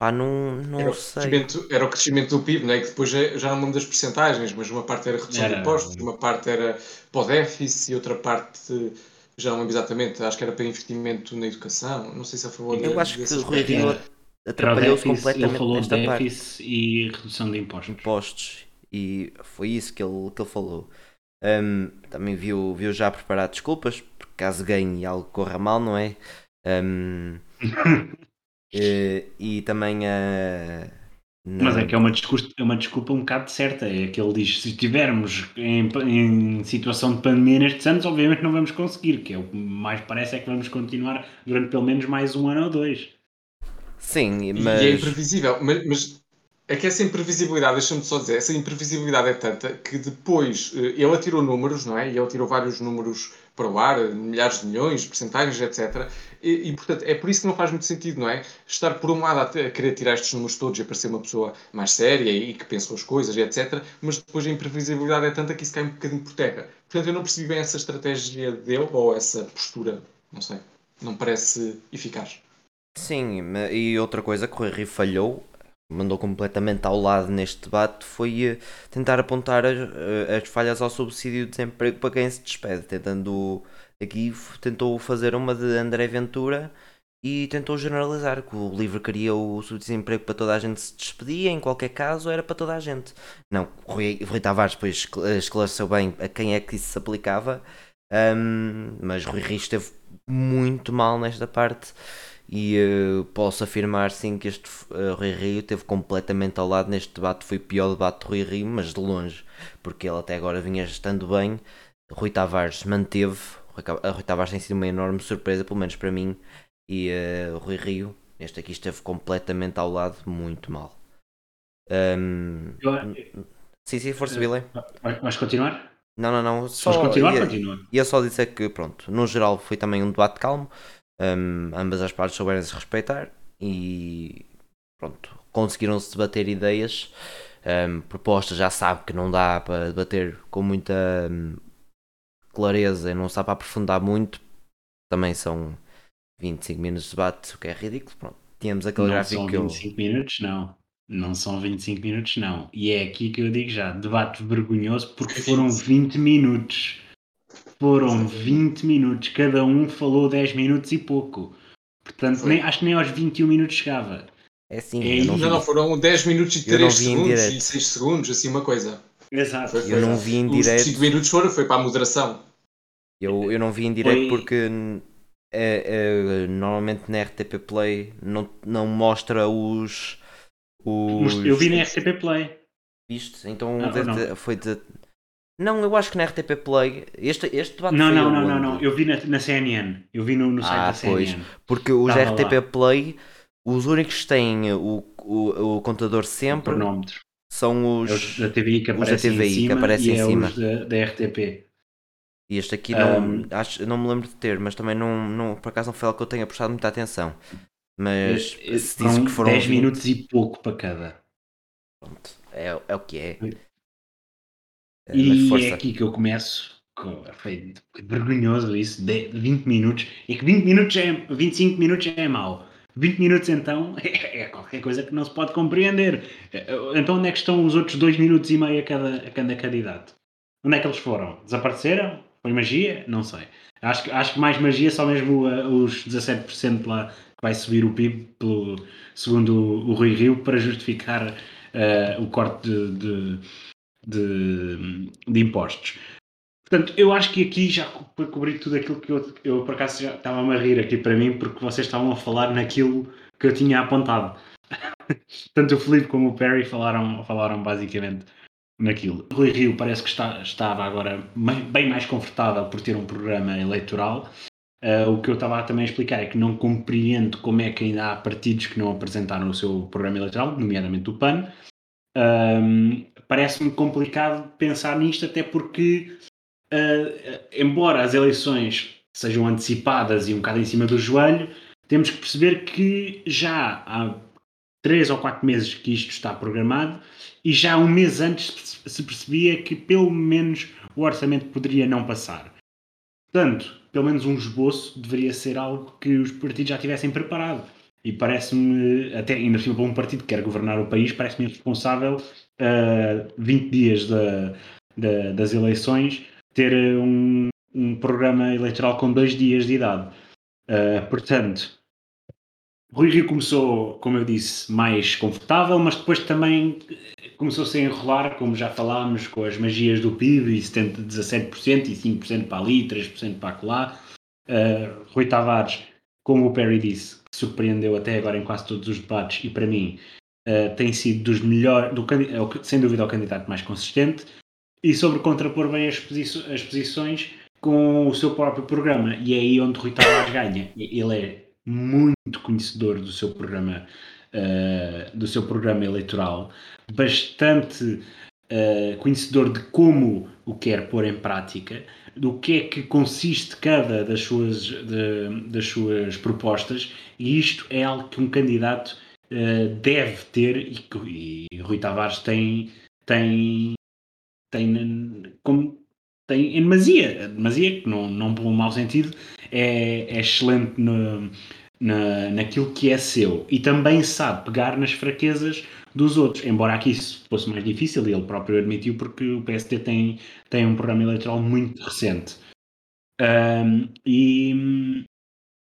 Pá, não, não era, o sei. Era o crescimento do PIB, né? que depois já, já não lembro das porcentagens, mas uma parte era redução era... de impostos, uma parte era para o déficit e outra parte já não lembro exatamente, acho que era para investimento na educação, não sei se é a favor Eu acho que o Rui Rio atrapalhou-se completamente ele falou nesta déficit parte. e redução de impostos. Impostos, e foi isso que ele, que ele falou. Um, também viu, viu já preparar desculpas, por caso ganhe algo corra mal, não é? Um, e, eh, e, também a. Uh, não. Mas é que é uma, desculpa, é uma desculpa um bocado certa. É que ele diz: se estivermos em, em situação de pandemia nestes anos, obviamente não vamos conseguir. Que é o que mais parece é que vamos continuar durante pelo menos mais um ano ou dois. Sim, mas. E é imprevisível. Mas, mas é que essa imprevisibilidade, deixa-me só dizer, essa imprevisibilidade é tanta que depois eh, ele atirou números, não é? E ele tirou vários números para o ar, milhares de milhões, porcentagens, etc. E, e, portanto, é por isso que não faz muito sentido, não é? Estar, por um lado, a, querer tirar estes números todos e a parecer uma pessoa mais séria e que pensou as coisas, e etc. Mas depois a imprevisibilidade é tanta que isso cai um bocadinho por terra. Portanto, eu não percebi bem essa estratégia dele ou essa postura, não sei. Não parece eficaz. Sim, e outra coisa que o Henry falhou mandou completamente ao lado neste debate foi eh, tentar apontar as, eh, as, falhas ao subsídio de desemprego para quem se despede, tentando aqui tentou fazer uma de André Ventura e tentou generalizar que o livro queria o subsídio de desemprego para toda a gente se despedir, em qualquer caso era para toda a gente. Não, Rui, Rui Tavares depois esclareceu bem a quem é que isso se aplicava, um, mas Rui Rio esteve muito mal nesta parte e uh, posso afirmar sim que este uh, Rui Rio esteve completamente ao lado neste debate, foi o pior debate de Rui Rio, mas de longe, porque ele até agora vinha estando bem, Rui Tavares manteve, a Rui Tavares tem sido uma enorme surpresa, pelo menos para mim, e uh, Rui Rio, este aqui esteve completamente ao lado, muito mal. Um, eu, sim, sim, força, Billy. Vais continuar? Não, não, não. Só, Vais continuar, ia, continua. Ia só dizer que, pronto, no geral foi também um debate calmo, um, ambas as partes souberam se respeitar e, pronto, conseguiram-se debater ideias. Um, propostas já sabe que não dá para debater com muita clareza e não sabe para aprofundar muito. Também são 25 minutos de debate, o que é ridículo. Pronto, tínhamos aquele não gráfico são que eu. 25 minutos, não. Não são 25 minutos, não. E é aqui que eu digo já: debate vergonhoso, porque foram 20 minutos. Foram 20 minutos. Cada um falou 10 minutos e pouco. Portanto, nem, acho que nem aos 21 minutos chegava. É sim, é não, não, foram 10 minutos e 3 segundos e 6 segundos, assim uma coisa. Exato. Foi, foi, eu não vi em direto. Os 5 minutos foram, foi para a moderação. Eu, eu não vi em direto foi... porque é, é, normalmente na RTP Play não, não mostra os, os. Eu vi na RTP Play. Viste? Então não, não. foi de. Não, eu acho que na RTP Play. Este, este debate Não, não, não, não, não. Eu vi na, na CNN. Eu vi no, no site ah, da CNN. Pois. Porque os Estava RTP lá. Play, os únicos que têm o, o, o contador sempre. O são os, é os da TVI que aparecem TVI, em cima, que aparecem e em cima. É os da, da RTP. E este aqui não, um, acho, não me lembro de ter, mas também não, não, por acaso não foi algo que eu tenha prestado muita atenção. Mas se diz que foram 10 minutos e pouco para cada. Pronto, é, é o que é. é e é aqui que eu começo. Foi vergonhoso isso, 20 minutos. E que 20 minutos é, 25 minutos é mau. 20 minutos então é, é, qualquer coisa que não se pode compreender. Então onde é que estão os outros 2 minutos e meio a cada, a cada candidato? Onde é que eles foram? Desapareceram? Foi magia? Não sei. Acho, acho que mais magia só mesmo uh, os 17% lá que vai subir o PIB, pelo, segundo o, o Rui Rio, para justificar uh, o corte de, de, de, de, impostos. Portanto, eu acho que aqui já cobri tudo aquilo que eu, eu por acaso já estava a rir aqui para mim, porque vocês estavam a falar naquilo que eu tinha apontado. Tanto o Felipe como o Perry falaram, falaram basicamente naquilo. Rui Rio parece que está, estava agora bem mais confortável por ter um programa eleitoral. Uh, o que eu estava também a explicar é que não compreendo como é que ainda há partidos que não apresentaram o seu programa eleitoral, nomeadamente o PAN. Um, Parece-me complicado pensar nisto, até porque, uh, embora as eleições sejam antecipadas e um bocado em cima do joelho, temos que perceber que já há três ou quatro meses que isto está programado e já um mês antes se percebia que pelo menos o orçamento poderia não passar. Portanto, pelo menos um esboço deveria ser algo que os partidos já tivessem preparado. E parece-me, até ainda por para um partido que quer governar o país, parece-me responsável, uh, 20 dias da, da, das eleições, ter um, um programa eleitoral com dois dias de idade. Uh, portanto, Rui Rio começou, como eu disse, mais confortável, mas depois também começou-se a enrolar, como já falámos, com as magias do PIB, e 70, 17% e 5% para ali, 3% para lá. Uh, Rui Tavares, como o Perry disse, surpreendeu até agora em quase todos os debates e para mim uh, tem sido dos melhores, do, é sem dúvida o candidato mais consistente e sobre contrapor bem as, as posições com o seu próprio programa e é aí onde Rui Tavares ganha. Ele é muito conhecedor do seu programa, uh, do seu programa eleitoral, bastante uh, conhecedor de como o quer pôr em prática, do que é que consiste cada das suas, de, das suas propostas, e isto é algo que um candidato uh, deve ter e, e Rui Tavares tem, tem, tem como tem em demasia, demasia que não, não por um mau sentido, é, é excelente no, na, naquilo que é seu e também sabe pegar nas fraquezas dos outros, embora aqui isso fosse mais difícil e ele próprio admitiu porque o PSD tem, tem um programa eleitoral muito recente. Um, e,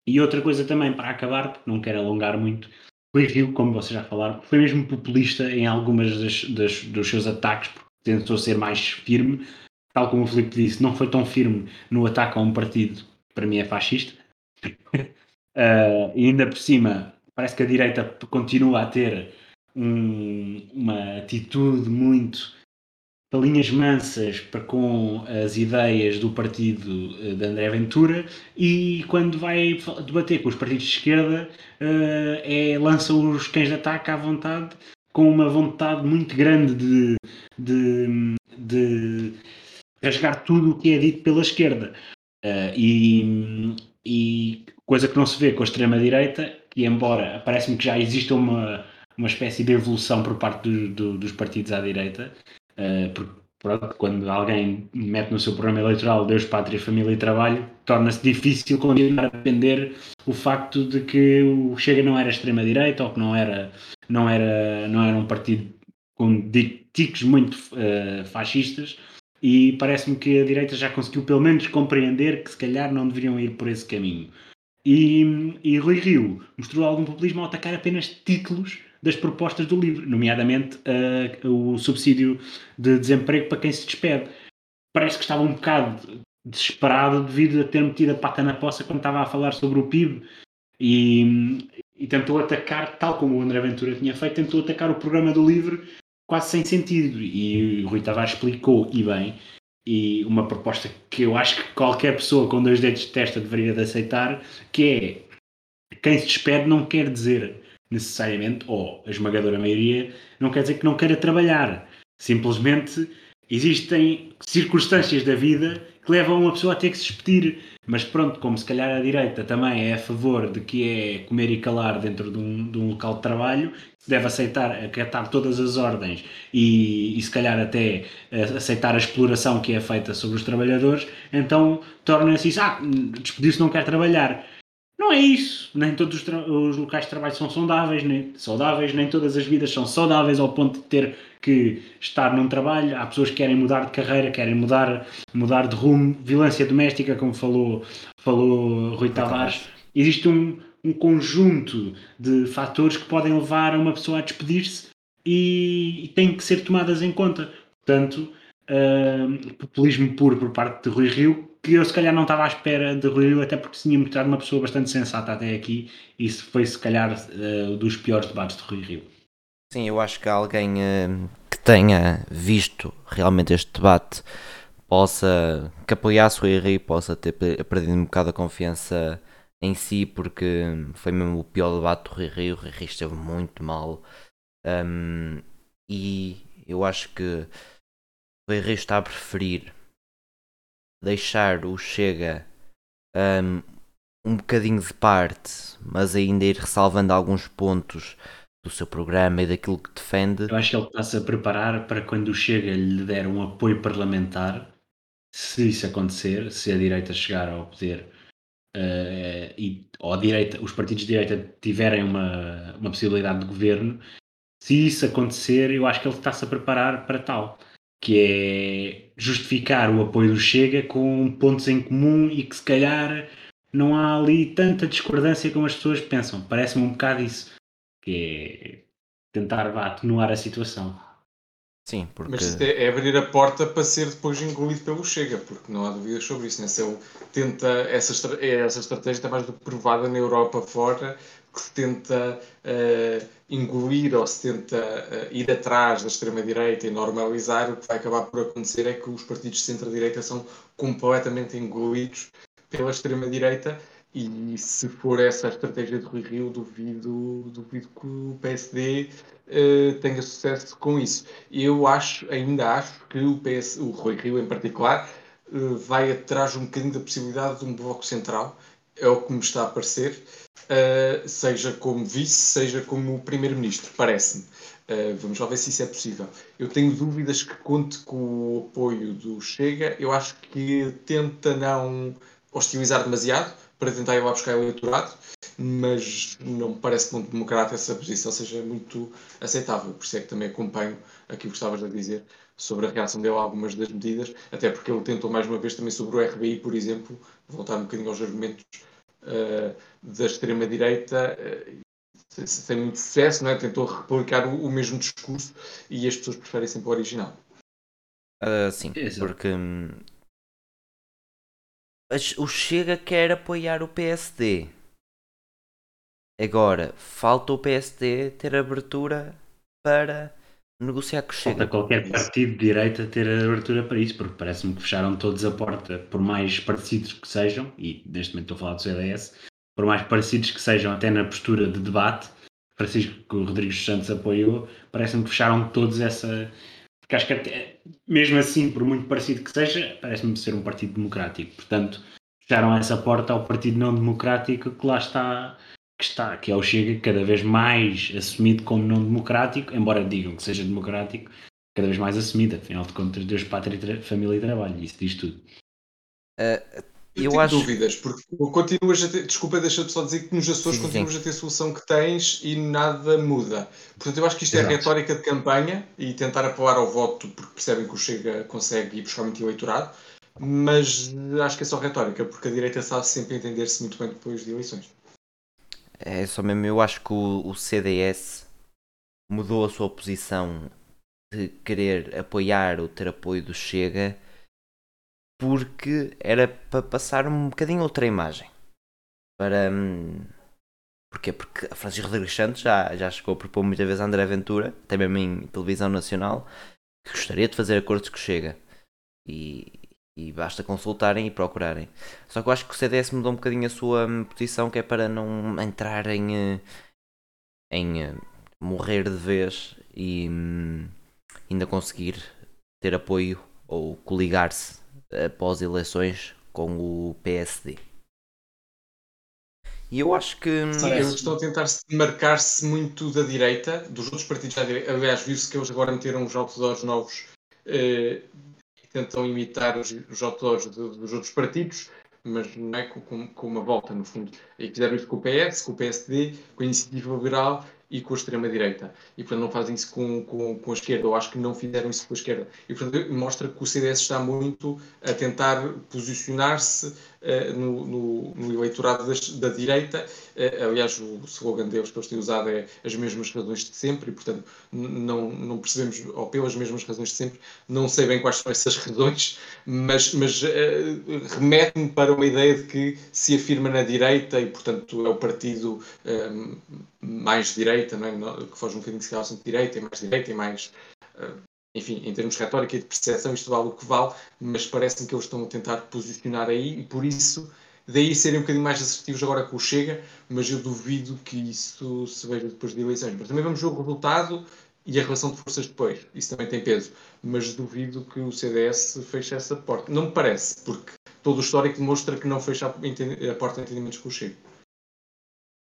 e outra coisa também para acabar, porque não quero alongar muito, Rui Rio, como vocês já falaram, foi mesmo populista em algumas das, das, dos seus ataques, tentou ser mais firme, tal como o Filipe disse, não foi tão firme no ataque a um partido que para mim é fascista. Uh, e ainda por cima, parece que a direita continua a ter um, uma atitude muito linhas mansas para com as ideias do partido eh, de André Ventura e quando vai debater com os partidos de esquerda uh, é, lança os cães de ataque à vontade com uma vontade muito grande de, de, de rasgar tudo o que é dito pela esquerda. Uh, e, e coisa que não se vê com a extrema-direita que embora parece-me que já existe uma, uma espécie de evolução por parte do, do, dos partidos à direita Uh, porque pronto, quando alguém mete no seu programa eleitoral Deus, Pátria, Família e Trabalho, torna-se difícil continuar a defender o facto de que o Chega não era extrema-direita ou que não era, não, era, não era um partido com ticos muito uh, fascistas e parece-me que a direita já conseguiu pelo menos compreender que se calhar não deveriam ir por esse caminho. E, e Rui Rio mostrou algum populismo ao atacar apenas títulos das propostas do livro, nomeadamente uh, o subsídio de desemprego para quem se despede. Parece que estava um bocado desesperado devido a ter metido a pata na poça quando estava a falar sobre o PIB e, e tentou atacar, tal como o André Ventura tinha feito, tentou atacar o programa do livro quase sem sentido. E o Rui Tavares explicou, e bem, e uma proposta que eu acho que qualquer pessoa com dois dedos de testa deveria de aceitar, que é quem se despede não quer dizer necessariamente, ou a esmagadora maioria, não quer dizer que não queira trabalhar. Simplesmente existem circunstâncias da vida que levam uma pessoa a ter que se despedir. Mas pronto, como se calhar a direita também é a favor de que é comer e calar dentro de um, de um local de trabalho, deve aceitar, acatar todas as ordens e, e se calhar até aceitar a exploração que é feita sobre os trabalhadores, então torna-se isso, ah, despedir-se não quer trabalhar. Não é isso. Nem todos os, os, locais de trabalho são saudáveis nem, saudáveis, nem todas as vidas são saudáveis ao ponto de ter que estar num trabalho. Há pessoas que querem mudar de carreira, querem mudar, mudar de rumo. Violência doméstica, como falou, falou Rui Tavares. Existe um, um conjunto de fatores que podem levar a uma pessoa a despedir-se e, e têm que ser tomadas em conta. Portanto, uh, populismo puro por parte de Rui Rio, que eu se calhar não estava à espera de Rui até porque tinha mostrado uma pessoa bastante sensata até aqui, e isso foi se calhar uh, dos piores debates de Rui Rio. Sim, eu acho que alguém uh, que tenha visto realmente este debate possa, que apoiasse o Rui possa ter perdido um bocado a confiança em si, porque foi mesmo o pior debate do Rui Rio, o Rui Rio esteve muito mal, um, e eu acho que o Rui Rio está a preferir deixar o Chega um, um bocadinho de parte, mas ainda ir ressalvando alguns pontos do seu programa e daquilo que defende. Eu acho que ele está-se a preparar para quando o Chega lhe der um apoio parlamentar, se isso acontecer, se a direita chegar ao poder uh, e ou a direita, os partidos de direita tiverem uma, uma possibilidade de governo, se isso acontecer, eu acho que ele está-se a preparar para tal que é justificar o apoio do Chega com pontos em comum e que se calhar não há ali tanta discordância como as pessoas pensam. Parece-me um bocado isso, que é tentar vá, atenuar a situação. Sim, porque... Mas é, é, abrir a porta para ser depois engolido pelo Chega, porque não há dúvidas sobre isso. Né? Se ele tenta, essa, essa estratégia está mais do que provada na Europa fora, que se tenta uh, engolir ou se tenta uh, ir atrás da extrema-direita e normalizar, o que vai acabar por acontecer é que os partidos de centro-direita são completamente engolidos pela extrema-direita e se for essa a estratégia de Rui Rio, duvido, duvido que o PSD uh, eh, tenha sucesso com isso. Eu acho, ainda acho que o, PS, o Rui Rio em particular uh, vai atrás um bocadinho da possibilidade de um bloco central, é o que me está a parecer, uh, seja como vice, seja como primeiro-ministro, parece-me. Uh, vamos lá ver se isso é possível. Eu tenho dúvidas que conte com o apoio do Chega. Eu acho que tenta não hostilizar demasiado para tentar ir lá buscar eleitorado, mas não me parece que muito democrata essa posição seja muito aceitável. Por isso é que também acompanho aquilo que estavas a dizer sobre a reação dele a algumas das medidas, até porque ele tentou mais uma vez também sobre o RBI, por exemplo, voltar um bocadinho aos argumentos uh, da extrema-direita uh, sem muito sucesso, não é? tentou replicar o, o, mesmo discurso e as pessoas preferem sempre o original. Uh, sim, Exato. porque hum, o Chega quer apoiar o PSD. Agora, falta o PSD ter abertura para negociar com o Falta Chega. qualquer partido de direita ter abertura para isso, porque parece-me que fecharam todos a porta, por mais parecidos que sejam, e neste momento estou a falar do CDS, por mais parecidos que sejam até na postura de debate, Francisco que o Rodrigues Santos apoiou, parece-me que fecharam todos essa. Porque acho que até, mesmo assim, por muito parecido que seja, parece-me ser um partido democrático. Portanto, fecharam essa porta ao partido não democrático que lá está, que está, que é o Chega, cada vez mais assumido como não democrático, embora digam que seja democrático, cada vez mais assumido, afinal de contas, Deus, pátria, família e trabalho, isso diz tudo. Uh, Eu, Eu tenho acho- dúvidas, porque continuas a ter, desculpa, deixa-te só dizer que nos Açores Sim, sim, continuas a ter a solução que tens e nada muda. Portanto, eu acho que isto é Exato. retórica de campanha e tentar apelar ao voto porque percebem que o Chega consegue ir buscar muito eleitorado, mas acho que é só retórica, porque a direita sabe sempre entender-se muito bem depois de eleições. É só mesmo, eu acho que o, o CDS mudou a sua posição de querer apoiar ou ter apoio do Chega porque era para passar um bocadinho outra imagem. Para. hum, Porquê? Porque a Francisco Rodrigues Santos já, já chegou a propor muitas vezes a André Ventura, mesmo em televisão nacional, que gostaria de fazer acordos com o Chega. E, e basta consultarem e procurarem. Só que eu acho que o CDS mudou um bocadinho a sua hum, posição, que é para não entrar em, eh, em eh, morrer de vez e hum, ainda conseguir ter apoio ou coligar-se após eleições com o PSD. E eu acho que. hum, Sim, eles estão a tentar se demarcar-se muito da direita, dos outros partidos da direita. Aliás, viu-se que eles agora meteram os outdoors novos eh, tentam imitar os, os do- dos outros partidos, mas não é com, com- uma volta, no fundo. E fizeram isso com o PS, com o PSD, com a Iniciativa Liberal e com a extrema-direita. E, portanto, não fazem isso com, com, com a esquerda, ou acho que não fizeram isso com a esquerda. E, portanto, mostra que o CDS está muito a tentar posicionar-se no, no- no eleitorado das- da direita. Eh, aliás, o slogan deles que eles têm usado é as mesmas razões de sempre, e, portanto, não, não percebemos, ou pelas mesmas razões de sempre, não sei bem quais são essas razões, mas, mas eh, remete-me para uma ideia de que se afirma na direita e, portanto, é o partido eh, mais direita, não é? Que foge um bocadinho de ao centro-direita, e mais direita, e mais. Enfim, em termos de retórica e de percepção, isto vale o que vale, mas parece-me que eles estão a tentar posicionar aí e por isso, daí serem um bocadinho mais assertivos agora com o Chega, mas eu duvido que isso se veja depois de eleições. Mas também vamos ver o resultado e a relação de forças depois. Isso também tem peso. Mas duvido que o CDS feche essa porta. Não me parece, porque todo o histórico demonstra que não fecha a, a porta de entendimentos com o Chega.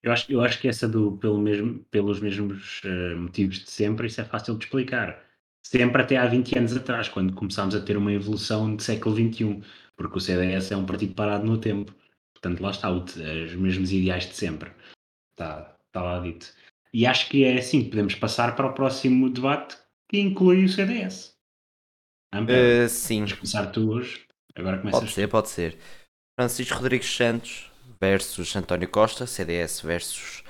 Eu acho, eu acho que essa do pelo mesmo, pelos mesmos eh, motivos de sempre, isso é fácil de explicar. Sempre até há 20 anos atrás, quando começámos a ter uma evolução de século XXI, porque o CDS é um partido parado no tempo. Portanto, lá está, os mesmos ideais de sempre. Está, está lá dito. E acho que é assim que podemos passar para o próximo debate, que inclui o CDS. Pedro, eh, sim, Vamos começar tu hoje. Agora começas pode ser, pode ser. Francisco Rodrigues Santos versus António Costa, CDS versus,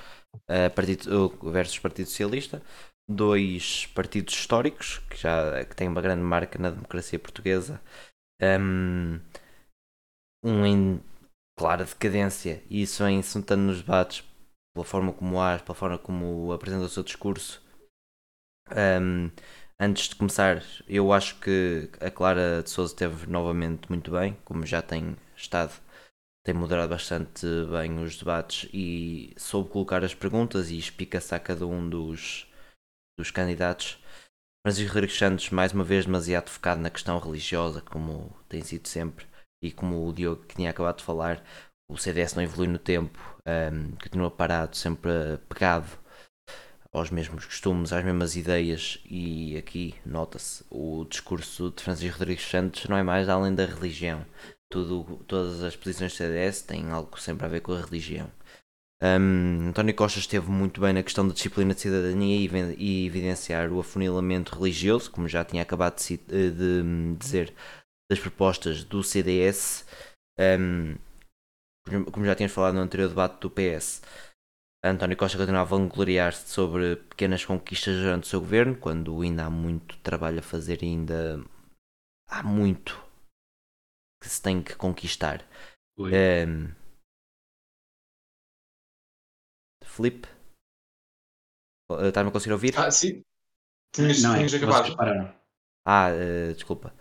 eh, partido, versus Partido Socialista. Dois partidos históricos que já que têm uma grande marca na democracia portuguesa. Um, um em clara decadência, e isso em se notando nos debates, pela forma como age, pela forma como apresenta o seu discurso. Um, antes de começar, eu acho que a Clara de Souza teve novamente muito bem, como já tem estado, tem moderado bastante bem os debates e soube colocar as perguntas e explica-se a cada um dos, dos candidatos. Francisco Rodrigues Santos, mais uma vez, demasiado focado na questão religiosa, como tem sido sempre, e como o Diogo tinha acabado de falar, o CDS não evolui no tempo, um, continua parado, sempre pegado aos mesmos costumes, às mesmas ideias, e aqui nota-se o discurso de Francisco Rodrigues Santos não é mais além da religião. Tudo, todas as posições do CDS têm algo sempre a ver com a religião. Um, António Costa esteve muito bem na questão da disciplina de cidadania e, e evidenciar o afunilamento religioso, como já tinha acabado de, cit- de, de dizer, das propostas do CDS. Um, como já tínhamos falado no anterior debate do PS, António Costa continua a vangloriar-se sobre pequenas conquistas durante o seu governo, quando ainda há muito trabalho a fazer e ainda há muito que se tem que conquistar. Um, Felipe? Uh, Está-me a conseguir ouvir? Ah, sim. Tinhas, não, é, tinhas vocês acabado. pararam. Ah, eh, desculpa.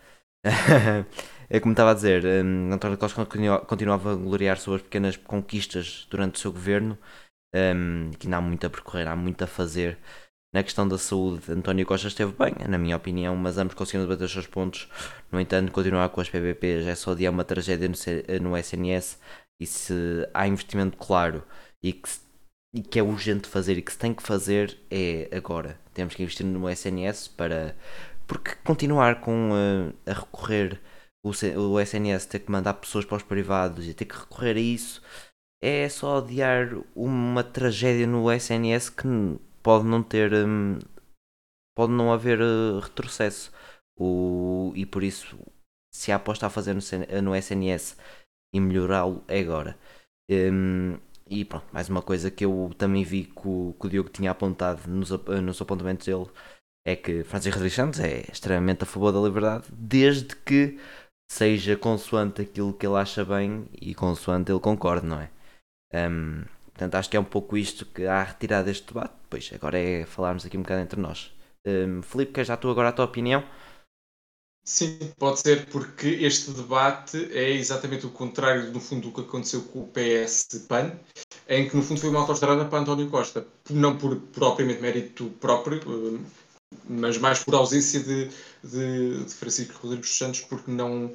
é como estava a dizer, um, António Costa continua, continuava a gloriar sobre as pequenas conquistas durante o seu governo, um, que ainda há muito a percorrer, há muito a fazer. Na questão da saúde, António Costa esteve bem, na minha opinião, mas ambos conseguiram debater os seus pontos. No entanto, continuar com as PPPs é só dia uma tragédia no, C- no SNS e se há investimento claro e que, se- e que é urgente fazer e que se tem que fazer é agora. Temos que investir no SNS para porque continuar com eh, a recorrer o, o SNS ter que mandar pessoas para os privados e ter que recorrer a isso é só adiar uma tragédia no SNS que pode não ter hum, pode não haver eh, retrocesso o, e por isso se a aposta a fazer no, no SNS e melhorá-lo é agora Hum, e pronto, mais uma coisa que eu também vi que o, que o Diogo tinha apontado nos, nos apontamentos dele é que Francisco Rodrigues Santos é extremamente a favor da liberdade, desde que seja consoante aquilo que ele acha bem e consoante ele concorde, não é? Hum, portanto, acho que é um pouco isto que há a retirar deste debate. Pois, agora é falarmos aqui um bocado entre nós. Hum, Filipe, queres já tu agora a tua opinião? Sim, pode ser porque este debate é exatamente o contrário, no fundo, do que aconteceu com o PS-PAN, em que, no fundo, foi uma autoestrada para António Costa. Não por propriamente mérito próprio, eh, mas mais por ausência de, de, de Francisco Rodrigues dos Santos, porque não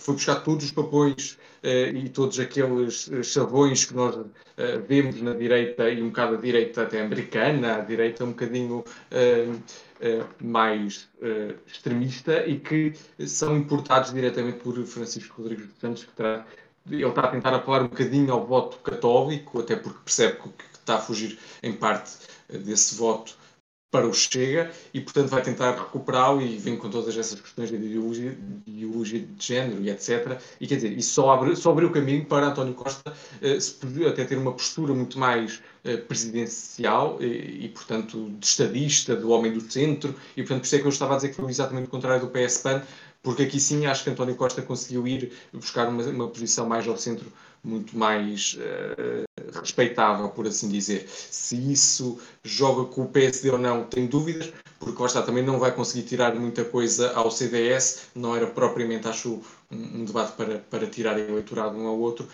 foi buscar todos os papões eh, e todos aqueles eh, chavões que nós eh, vemos na direita e um bocado a direita até americana, a direita um bocadinho mais extremista e que são importados diretamente por Francisco Rodrigues dos Santos, que terá, ele está a tentar apelar um bocadinho ao voto católico, até porque percebe que está a fugir em parte desse voto para o Chega e, portanto, vai tentar recuperá-lo e vem com todas essas questões de ideologia, de ideologia de género e etc. E quer dizer, isso só abre, só abriu o caminho para António Costa eh, se poder até ter uma postura muito mais eh, presidencial e, e, portanto, de estadista, do homem do centro. E, portanto, por isso é que eu estava a dizer que foi exatamente o contrário do PS-PAN, porque aqui sim acho que António Costa conseguiu ir buscar uma, uma posição mais ao centro, muito mais eh, respeitável, por assim dizer. Se isso joga com o PSD ou não, tenho dúvidas, porque lá está, também não vai conseguir tirar muita coisa ao CDS, não era propriamente, acho, um, um debate para, para tirar eleitorado um ao outro,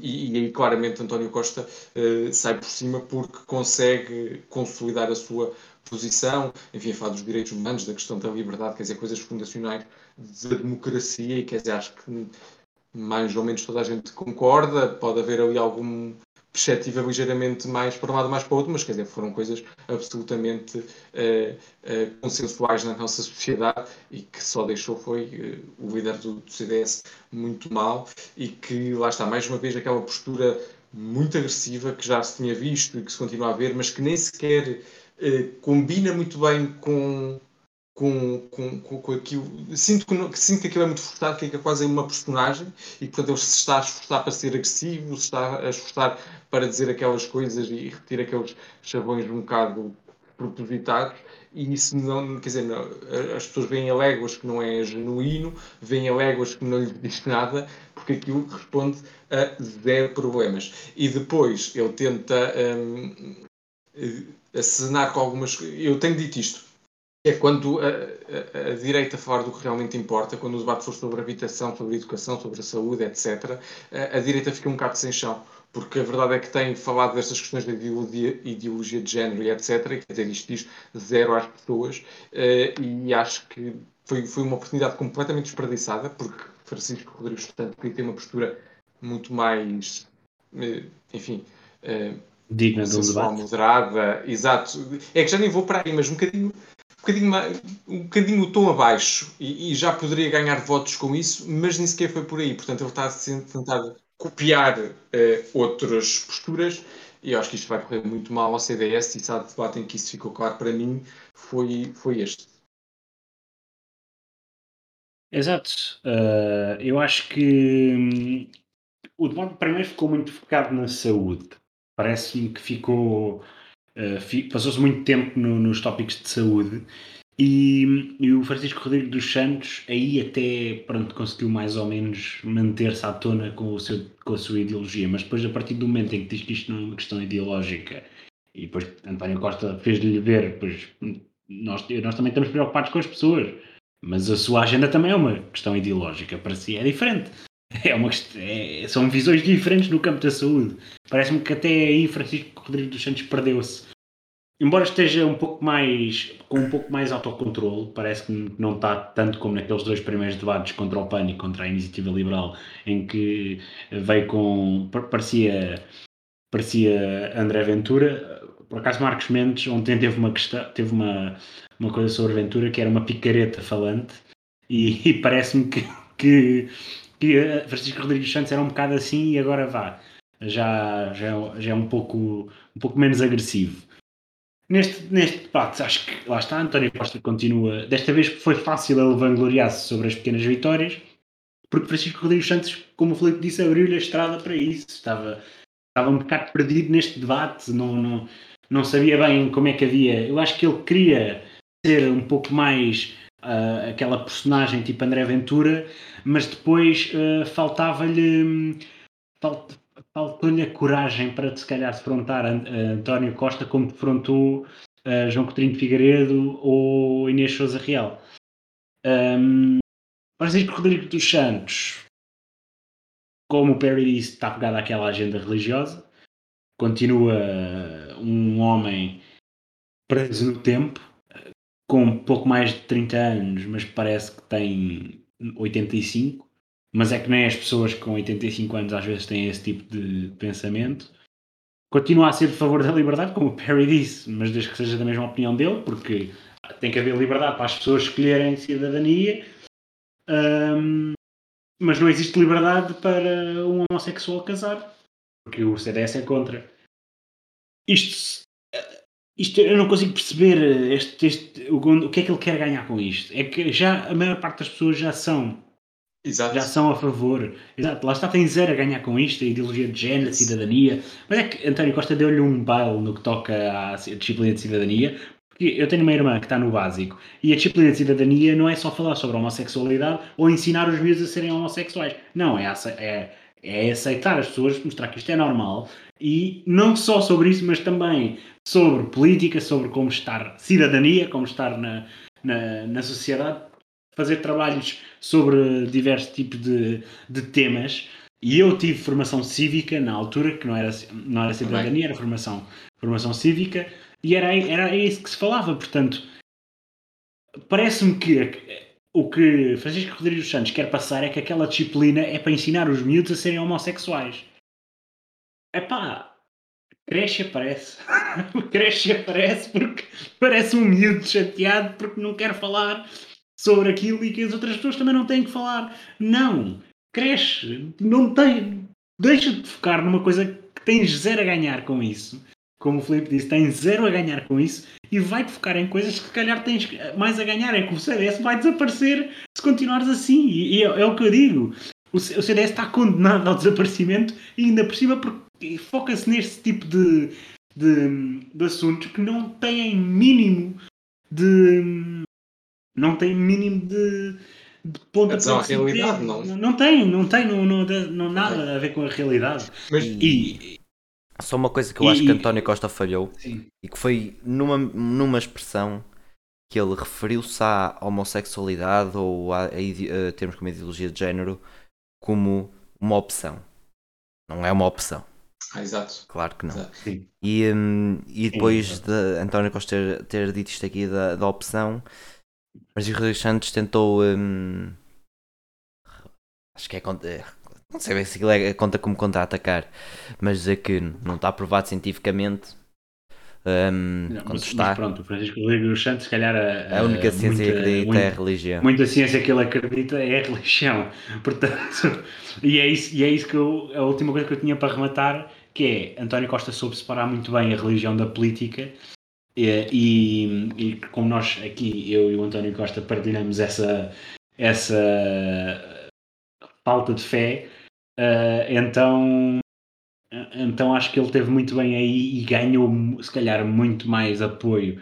e, e aí claramente António Costa eh, sai por cima porque consegue consolidar a sua posição, enfim, a falar dos direitos humanos, da questão da liberdade, quer dizer, coisas fundacionais da democracia, e quer dizer, acho que mais ou menos toda a gente concorda, pode haver ali algum perspectiva ligeiramente mais para um lado mais para o outro, mas quer dizer, foram coisas absolutamente eh, eh, consensuais na nossa sociedade e que só deixou foi eh, o líder do, do CDS muito mal e que lá está, mais uma vez, aquela postura muito agressiva que já se tinha visto e que se continua a ver, mas que nem sequer combina muito bem com, com, com, com, com aquilo. Sinto que, não- sinto que aquilo é muito forçado, que é quase uma personagem e portanto, ele se está a esforçar para ser agressivo, se está a esforçar para dizer aquelas coisas e repetir aqueles chavões um bocado propositados. E isso não, quer dizer, não, as pessoas veem a léguas que não é genuíno, veem a léguas que não lhe diz nada, porque aquilo responde a zero problemas. E depois ele tenta hum, eh, acenar com algumas. Eu tenho dito isto. É quando a, a- a direita falar do que realmente importa, quando o debate for sobre a habitação, sobre a educação, sobre a saúde, etc., a, a direita fica um bocado sem chão. Porque a verdade é que tem falado dessas questões de ideologia, ideologia de género e etc., e quer dizer, isto diz zero às pessoas, eh, e acho que foi, foi uma oportunidade completamente desperdiçada, porque Francisco Rodrigues queria ter uma postura muito mais, eh, enfim, eh, Digna de um debate. moderada, exato. É que já nem vou para aí, mas um bocadinho, bocadinho, um bocadinho o tom abaixo e, e já poderia ganhar votos com isso, mas nem sequer foi por aí. Portanto, ele está a tentar copiar eh, outras posturas e eu acho que isto vai correr muito mal ao CDS e se há debate em que isso ficou claro para mim foi, foi este. Exato. Uh, eu acho que hum, o debate primeiro ficou muito focado na saúde. Parece-me que ficou. Uh, Passou-se muito tempo no- nos tópicos de saúde e, e o Francisco Rodrigues dos Santos aí até pronto, conseguiu mais ou menos manter-se à tona com, o seu, com a sua ideologia, mas depois a partir do momento em que diz que isto não é uma questão ideológica E depois António Costa fez-lhe ver, pois nós, nós também estamos preocupados com as pessoas, mas a sua agenda também é uma questão ideológica, para si é diferente. É uma, é, são visões diferentes no campo da saúde. Parece-me que até aí Francisco Rodrigues dos Santos perdeu-se. Embora esteja um pouco mais com um pouco mais autocontrole, parece que não está tanto como naqueles dois primeiros debates contra o PAN e contra a Iniciativa Liberal, em que veio com parecia parecia André Ventura. Por acaso Marcos Mendes ontem teve uma questão, teve uma, uma coisa sobre Ventura que era uma picareta falante e, e parece-me que, que, que Francisco Rodrigues Santos era um bocado assim e agora vá. Já, já, já é um pouco, um pouco menos agressivo. Neste, neste debate, acho que lá está, António Costa continua. Desta vez foi fácil ele vangloriar-se sobre as pequenas vitórias, porque Francisco Rodrigues Santos, como o Felipe disse, abriu-lhe a estrada para isso. Estava, estava um bocado perdido neste debate, não, não, não sabia bem como é que havia. Eu acho que ele queria ser um pouco mais uh, aquela personagem tipo André Ventura, mas depois uh, faltava-lhe. Falt, faltou-lhe a coragem para se calhar defrontar António Costa como defrontou uh, João Coutinho de Figueiredo ou Inês Souza Real. Um, Francisco Rodrigues dos Santos como o Perry disse, está pegado àquela agenda religiosa, continua um homem preso no tempo, com pouco mais de 30 anos, mas parece que tem 85. Mas é que nem as pessoas com 85 anos às vezes têm esse tipo de pensamento. Continua a ser de favor da liberdade, como o Perry disse, mas desde que seja da mesma opinião dele, porque tem que haver liberdade para as pessoas escolherem cidadania. Um, mas não existe liberdade para um homossexual casar, porque o CDS é contra. Isto, isto eu não consigo perceber este, este, o, o que é que ele quer ganhar com isto. É que já a maior parte das pessoas já são Exato. já são a favor. Exato, lá está, tem zero a ganhar com isto, a ideologia de género, cidadania. Mas é que António Costa deu-lhe um baile no que toca à disciplina de cidadania, eu tenho uma irmã que está no básico e a disciplina de cidadania não é só falar sobre a homossexualidade ou ensinar os miúdos a serem homossexuais. Não, é, é, é aceitar as pessoas, mostrar que isto é normal e não só sobre isso, mas também sobre política, sobre como estar cidadania, como estar na, na, na sociedade, fazer trabalhos sobre diversos tipos de, de temas. E eu tive formação cívica na altura, que não era, não era cidadania, era formação, formação cívica e era, era isso que se falava, portanto, parece-me que o que Francisco Rodrigues Santos quer passar é que aquela disciplina é para ensinar os miúdos a serem homossexuais. É pá, cresce aparece. cresce aparece porque parece um miúdo chateado porque não quer falar sobre aquilo e que as outras pessoas também não têm que falar. Não, cresce, não tem. Deixa de focar numa coisa que tens zero a ganhar com isso como o Felipe disse, tem zero a ganhar com isso e vai-te focar em coisas que se calhar tens mais a ganhar. É que o CDS vai desaparecer se continuares assim. E, é, é, o que eu digo. O, CDS está condenado ao desaparecimento e ainda por cima foca-se neste tipo de, de, de, assuntos que não têm mínimo de. não têm mínimo de. De ponta para a realidade, não. não tem, não tem, não, não, não, nada a ver com a realidade. Mas, e, só uma coisa que eu e, acho que António Costa falhou sim. e que foi numa, numa expressão que ele referiu-se à homossexualidade ou a, a, a, termos como ideologia de género como uma opção. Não é uma opção. Ah, exato. Claro que não. E, um, e depois sim, de António Costa ter, ter dito isto aqui da, da opção, Francisco Rodrigues Santos tentou. Um, acho que é não sei bem se aquilo é, conta como contra-atacar, mas dizer que não está provado cientificamente. Um, não, mas, está... mas pronto, o Francisco Rodrigues dos Santos, se calhar a, a única ciência muita, que acredita muita, é a religião. Muita ciência que ele acredita é a religião. Portanto, e é isso, e é isso que eu, a última coisa que eu tinha para rematar, que é António Costa soube separar muito bem a religião da política. E, e, e como nós aqui, eu e o António Costa, partilhamos essa, essa falta de fé, Uh, então, então acho que ele teve muito bem aí e ganhou, se calhar, muito mais apoio.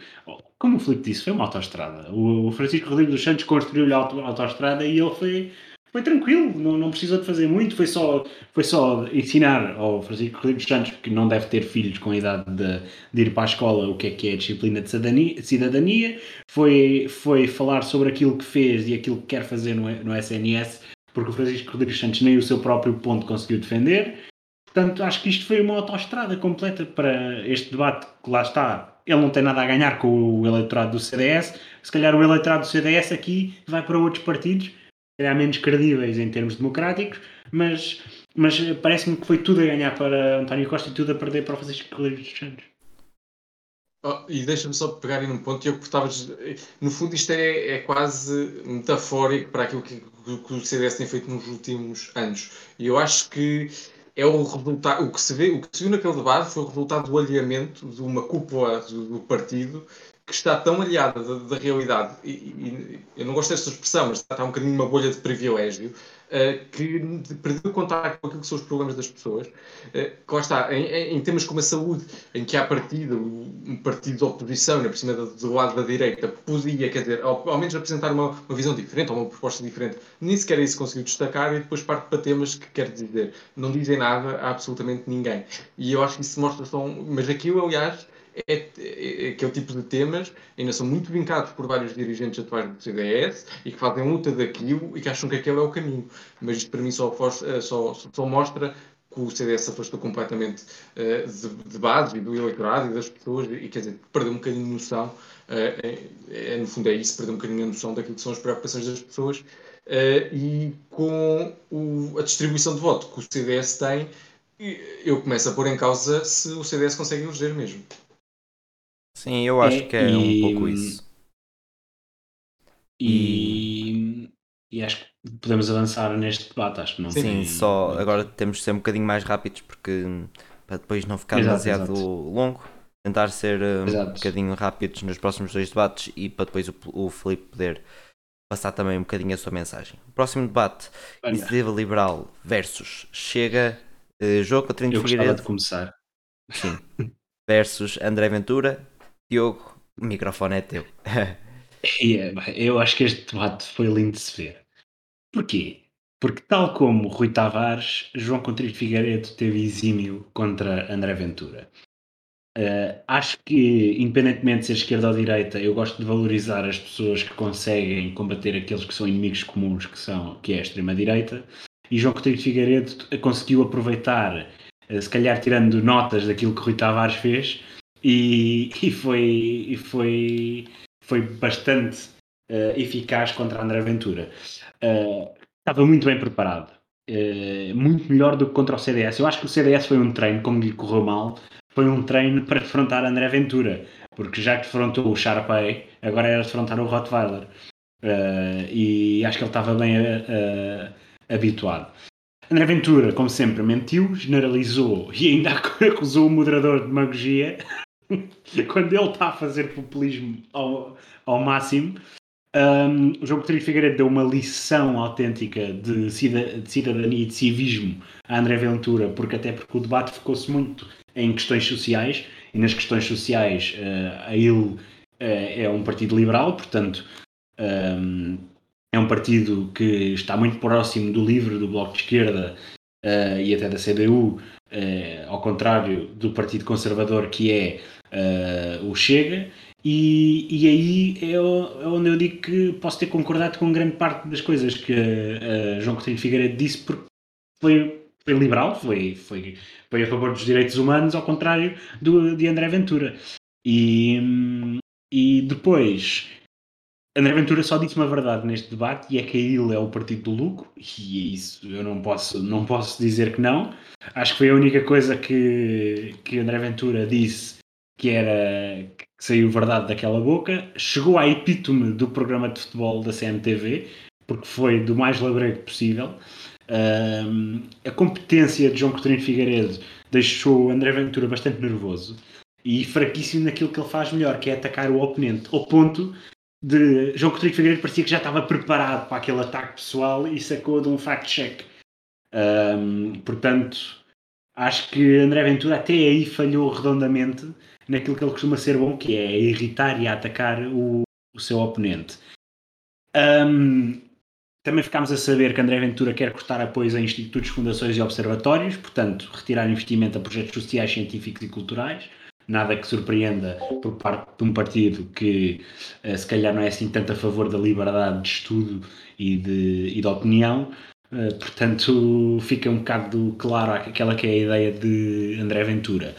Como o Filipe disse, foi uma autoestrada. O, Francisco Rodrigues dos Santos construiu-lhe a auto, autoestrada e ele foi, foi tranquilo, não, não precisou de fazer muito, foi só, foi só ensinar ao Francisco Rodrigues Santos, que não deve ter filhos com a idade de, de ir para a escola, o que é que é disciplina de cidadania, cidadania foi, foi falar sobre aquilo que fez e aquilo que quer fazer no, no SNS, porque o Francisco Rodrigues Santos nem o seu próprio ponto conseguiu defender. Portanto, acho que isto foi uma autoestrada completa para este debate que lá está. Ele não tem nada a ganhar com o eleitorado do CDS. Se calhar o eleitorado do CDS aqui vai para outros partidos calhar menos credíveis em termos democráticos, mas, mas parece-me que foi tudo a ganhar para António Costa e tudo a perder para o Francisco Rodrigues dos Santos. Oh, e deixa-me só pegar aí num ponto, eu portava no fundo isto é, é quase metafórico para aquilo que, que, o CDS tem feito nos últimos anos. E eu acho que é o resultado, o que se vê, o que se viu naquele debate foi o resultado do alinhamento de uma cúpula do, do partido que está tão aliada da, da realidade, e, e, eu não gosto desta expressão, mas está, está um bocadinho numa bolha de privilégio, que perdeu contato com aquilo que são os problemas das pessoas. Uh, que lá está, em, em, temas como a saúde, em que há partido, um partido de oposição, ainda por cima do, do lado da direita, podia, quer dizer, ao, ao menos apresentar uma, uma, visão diferente, ou uma proposta diferente, nem sequer isso conseguiu destacar, e depois parte para temas que quer dizer, não dizem nada a absolutamente ninguém. E eu acho que isso mostra só um, mas aquilo, aliás, é, é, é, aquele tipo de temas ainda são muito vincados por vários dirigentes atuais do CDS e que fazem luta daquilo e que acham que aquele é o caminho. Mas isto para mim só, eh, só, só mostra que o CDS se afastou completamente uh, de, de base e do eleitorado e das pessoas e quer dizer, perdeu um bocadinho de noção, uh, é, é, no fundo é isso, perdeu um bocadinho a noção daquilo que são as preocupações das pessoas uh, e com o, a distribuição de voto que o CDS tem, eu começo a pôr em causa se o CDS consegue eleger mesmo. Sim, eu acho é, que é e, um pouco isso. E, e, acho que podemos avançar neste debate, acho que não Sim, tem... só agora temos de ser um bocadinho mais rápidos porque para depois não ficar exato, demasiado exato. longo. Tentar ser um exato. bocadinho rápidos nos próximos dois debates e para depois o, o Felipe poder passar também um bocadinho a sua mensagem. Próximo debate, Olha. Iniciativa Liberal versus Chega, uh, jogo contra Eu Figueiredo. de começar. Sim. versus André Ventura, Diogo, o microfone é teu. yeah, eu acho que este debate foi lindo de se ver. Porquê? Porque, tal como Rui Tavares, João Coutinho Figueiredo teve exímio contra André Ventura. Uh, acho que, independentemente de ser esquerda ou direita, eu gosto de valorizar as pessoas que conseguem combater aqueles que são inimigos comuns, que, são, que é a extrema-direita. E João Coutinho Figueiredo conseguiu aproveitar, uh, se calhar tirando notas daquilo que Rui Tavares fez, e, e foi, e foi, foi bastante uh, eficaz contra André Ventura. Uh, estava muito bem preparado, uh, muito melhor do que contra o CDS. Eu acho que o CDS foi um treino, como lhe correu mal, foi um treino para defrontar André Ventura, porque já que defrontou o Sharpay, agora era defrontar o Rottweiler. e acho que ele estava bem habituado. André Ventura, como sempre, mentiu, generalizou e ainda acusou o moderador de demagogia quando ele está a fazer populismo ao, ao máximo, um, o João Coutinho Figueiredo deu uma lição autêntica de, de cidadania e de civismo a André Ventura, porque até porque o debate ficou-se muito em questões sociais, e nas questões sociais uh, a ele uh, é um partido liberal, portanto um, é um partido que está muito próximo do livro do Bloco de Esquerda uh, e até da CDU, ao contrário do Partido Conservador, que é uh, o Chega, e, e aí é, é, onde eu digo que posso ter concordado com grande parte das coisas que uh, João Coutinho Figueiredo disse, porque foi, foi liberal, foi, foi, foi a favor dos direitos humanos, ao contrário do, de André Ventura. E, e depois, André Ventura só disse uma verdade neste debate e é que ele é o partido do lucro e isso eu não posso, não posso dizer que não. Acho que foi a única coisa que, que André Ventura disse que era que saiu verdade daquela boca, chegou à epítome do programa de futebol da CMTV, porque foi do mais labrego possível. Um, a competência de João Coutinho Figueiredo deixou André Ventura bastante nervoso e fraquíssimo naquilo que ele faz melhor, que é atacar o oponente, ao ponto de João Coutinho Figueiredo parecia que já estava preparado para aquele ataque pessoal e sacou de um fact-check. Um, portanto, acho que André Ventura até aí falhou redondamente naquilo que ele costuma ser bom, que é irritar e atacar o, o seu oponente. Um, também ficámos a saber que André Ventura quer cortar apoios a institutos, fundações e observatórios, portanto, retirar investimento a projetos sociais, científicos e culturais. Nada que surpreenda por parte de um partido que uh, se calhar não é assim tanto a favor da liberdade de estudo e de, e de opinião. Uh, portanto, fica um bocado claro aquela que é a ideia de André Ventura.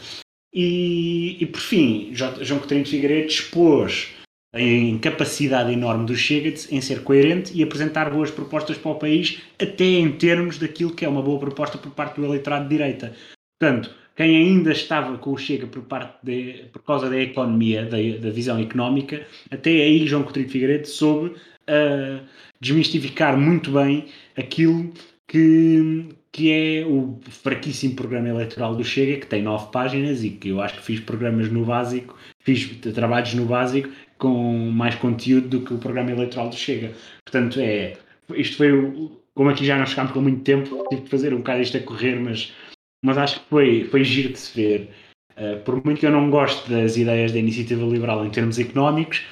E, e por fim, João Coutinho de Figueiredo expôs em capacidade enorme do Chega em ser coerente e apresentar boas propostas para o país, até em termos daquilo que é uma boa proposta por parte do eleitorado de direita. Portanto, quem ainda estava com o Chega por, parte de, por causa da economia, da, da visão económica, até aí João Coutinho de Figueiredo soube uh, desmistificar muito bem aquilo que, que é o fraquíssimo programa eleitoral do Chega, que tem nove páginas e que eu acho que fiz programas no básico, fiz trabalhos no básico com mais conteúdo do que o programa eleitoral do Chega. Portanto, é, isto foi como aqui já não chegámos com muito tempo, tive de fazer um bocado isto a correr, mas, mas acho que foi, foi giro de se ver. Uh, por muito que eu não goste das ideias da iniciativa liberal em termos económicos,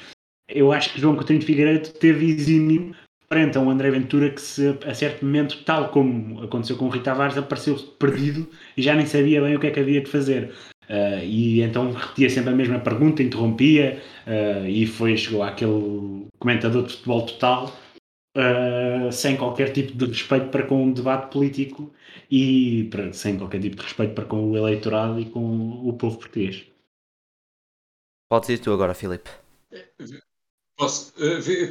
eu acho que João Coutinho de Figueiredo teve exímio frente a um André Ventura que se, a certo momento, tal como aconteceu com o Rita Tavares, apareceu perdido e já nem sabia bem o que é que havia de fazer. Uh, e então repetia sempre a mesma pergunta, interrompia uh, e foi, chegou àquele comentador de futebol total uh, sem qualquer tipo de respeito para com o debate político e para, sem qualquer tipo de respeito para com o eleitorado e com o povo português. Podes ir tu agora, Filipe. Posso,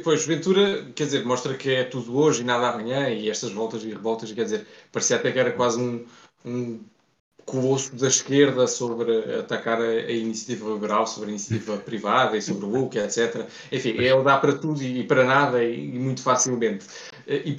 pois Ventura, quer dizer, mostra que é tudo hoje e nada amanhã e estas voltas e revoltas, quer dizer, parecia até que era quase um, um colosso da esquerda sobre atacar a, a, iniciativa liberal, sobre a iniciativa privada e sobre o WUC, etc. Enfim, ele dá para tudo e, para nada e, e muito facilmente. E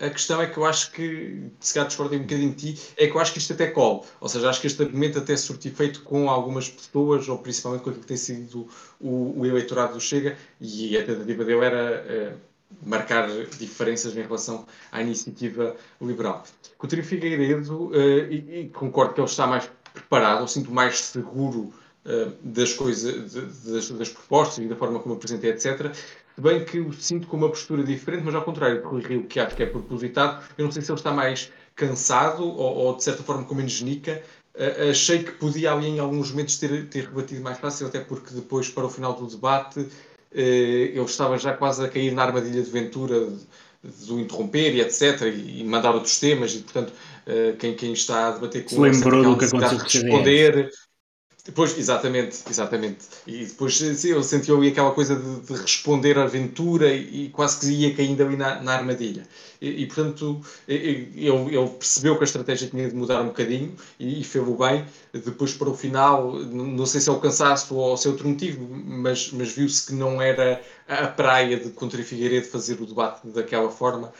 a questão é que eu acho que, se calhar discordei um bocadinho de ti, é que eu acho que isto até cola. Ou seja, acho que este argumento até surtiu feito com algumas pessoas, ou principalmente com aquilo que tem sido o, o eleitorado do Chega, e a tentativa dele era uh, marcar diferenças em relação à iniciativa liberal. Coutinho Figueiredo, uh, e, concordo que ele está mais preparado, eu sinto mais seguro uh, das coisas, das, das, propostas e da forma como apresentei, etc. Bem que o sinto com uma postura diferente, mas ao contrário do Rio, que acho que é propositado, eu não sei se ele está mais cansado ou, ou de certa forma com genica, Uh, achei que podia ali em alguns momentos ter, ter rebatido mais fácil, até porque depois, para o final do debate, eh, eu estava já quase a cair na armadilha de Ventura do interromper e etc. e mandar outros temas e portanto eh, quem, quem está a debater com Se lembrou do que aconteceu responder depois, exatamente, exatamente. E depois sim, eu senti ali aquela coisa de, de, responder à aventura e, e quase que ia caindo ali na, na armadilha. E, e portanto, ele, percebeu que a estratégia tinha de mudar um bocadinho e, e fez-o bem. Depois, para o final, não sei se é o cansaço ou se é outro motivo, mas, mas viu-se que não era a praia de Contra Figueiredo fazer o debate daquela forma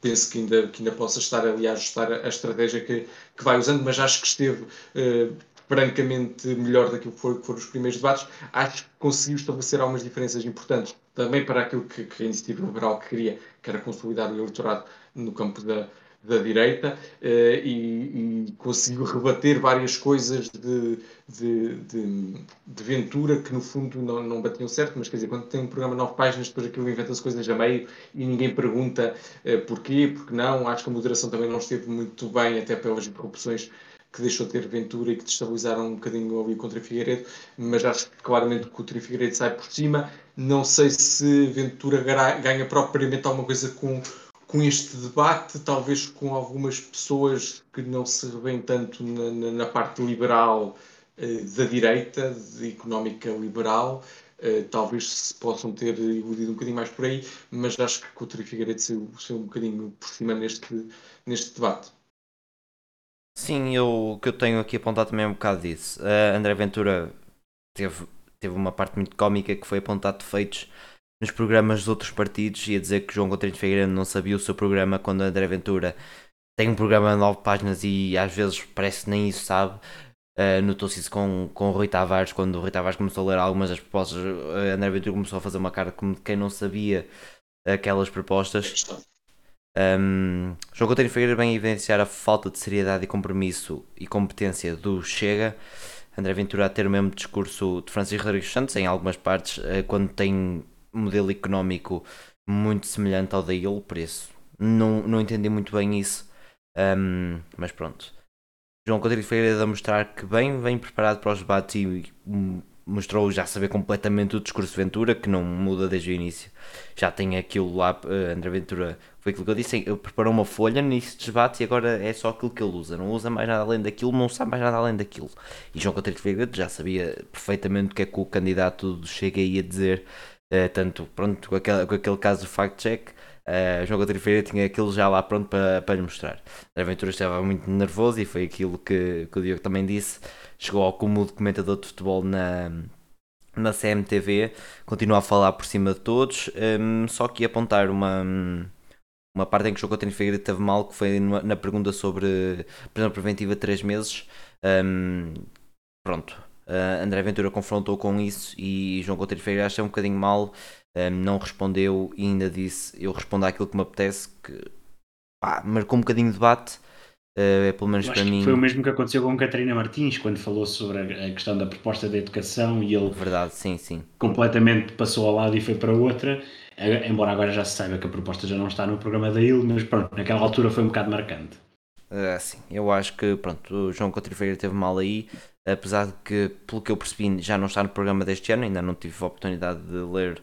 penso que ainda, que ainda possa estar ali a ajustar a, estratégia que, que vai usando, mas acho que esteve uh, francamente melhor daquilo que foram, que foram os primeiros debates, acho que conseguiu estabelecer algumas diferenças importantes também para aquilo que, que a iniciativa liberal queria, que era consolidar o eleitorado no campo da, da direita eh, e, e, conseguiu rebater várias coisas de, de, de, de, Ventura que no fundo não, não batiam certo, mas quer dizer, quando tem um programa de nove páginas, depois aquilo inventa-se coisas a meio e ninguém pergunta eh, porquê, porque não. Acho que a moderação também não esteve muito bem, até pelas interrupções que deixou de ter Ventura e que destabilizaram um bocadinho ali contra Figueiredo, mas acho que claramente que o Tri Figueiredo sai por cima. Não sei se Ventura ganha propriamente alguma coisa com, com este debate, talvez com algumas pessoas que não se revêem tanto na, na, na parte liberal eh, da direita, de económica liberal. Uh, talvez se possam ter iludido um bocadinho mais por aí, mas acho que o Tri Figueiredo saiu, saiu um bocadinho por cima neste, neste debate. Sim, eu, que eu tenho aqui apontado também é um bocado disso. Uh, André Ventura teve, teve uma parte muito cómica que foi apontado defeitos nos programas dos outros partidos e a dizer que João Coutinho Figueiredo não sabia o seu programa quando André Ventura tem um programa de nove páginas e às vezes parece que nem isso sabe. Uh, Notou-se isso com, com o Rui Tavares, quando o Rui Tavares começou a ler algumas das propostas, uh, André Ventura começou a fazer uma cara como de quem não sabia aquelas propostas. Um, João Coutinho Figueiredo vem evidenciar a falta de seriedade e compromisso e competência do Chega. André Ventura a ter o mesmo discurso de Francisco Rodrigues Santos em algumas partes, eh, quando tem modelo económico muito semelhante ao da ele, por isso não, não entendi muito bem isso. Um, mas pronto. João Coutinho Figueiredo a mostrar que bem vem preparado para os debates e mostrou já saber completamente o discurso de Ventura, que não muda desde o início. Já tem aquilo lá, uh, André Ventura, foi aquilo que eu disse, ele preparou uma folha nisso de debate e agora é só aquilo que ele usa, não usa mais nada além daquilo, não sabe mais nada além daquilo. E João Coutinho Figueiredo já sabia perfeitamente o que é que o candidato chega aí a dizer, uh, tanto pronto, com aquele, com aquele caso do fact-check, Uh, João Coutinho Ferreira tinha aquilo já lá pronto para, para lhe mostrar. A aventura estava muito nervoso e foi aquilo que, que o Diogo também disse. Chegou ao cúmulo de de futebol na, na CMTV, continua a falar por cima de todos, um, só que apontar uma, uma parte em que o João Coutinho Figueiredo teve mal, que foi na pergunta sobre prisão preventiva de 3 meses. Um, pronto, uh, André Ventura confrontou com isso e João Coutinho Figueiredo achou um bocadinho mal um, não respondeu e ainda disse eu respondo àquilo que me apetece, que pá, marcou um bocadinho de debate. Uh, pelo menos para mim. Foi o mesmo que aconteceu com Catarina Martins quando falou sobre a, questão da proposta da educação e ele Verdade, sim, sim. completamente passou ao lado e foi para outra. Embora agora já se saiba que a proposta já não está no programa da IL, mas pronto, naquela altura foi um bocado marcante. Uh, sim, eu acho que pronto, o João Coutinho teve mal aí, apesar de que, pelo que eu percebi, já não está no programa deste ano, ainda não tive a oportunidade de ler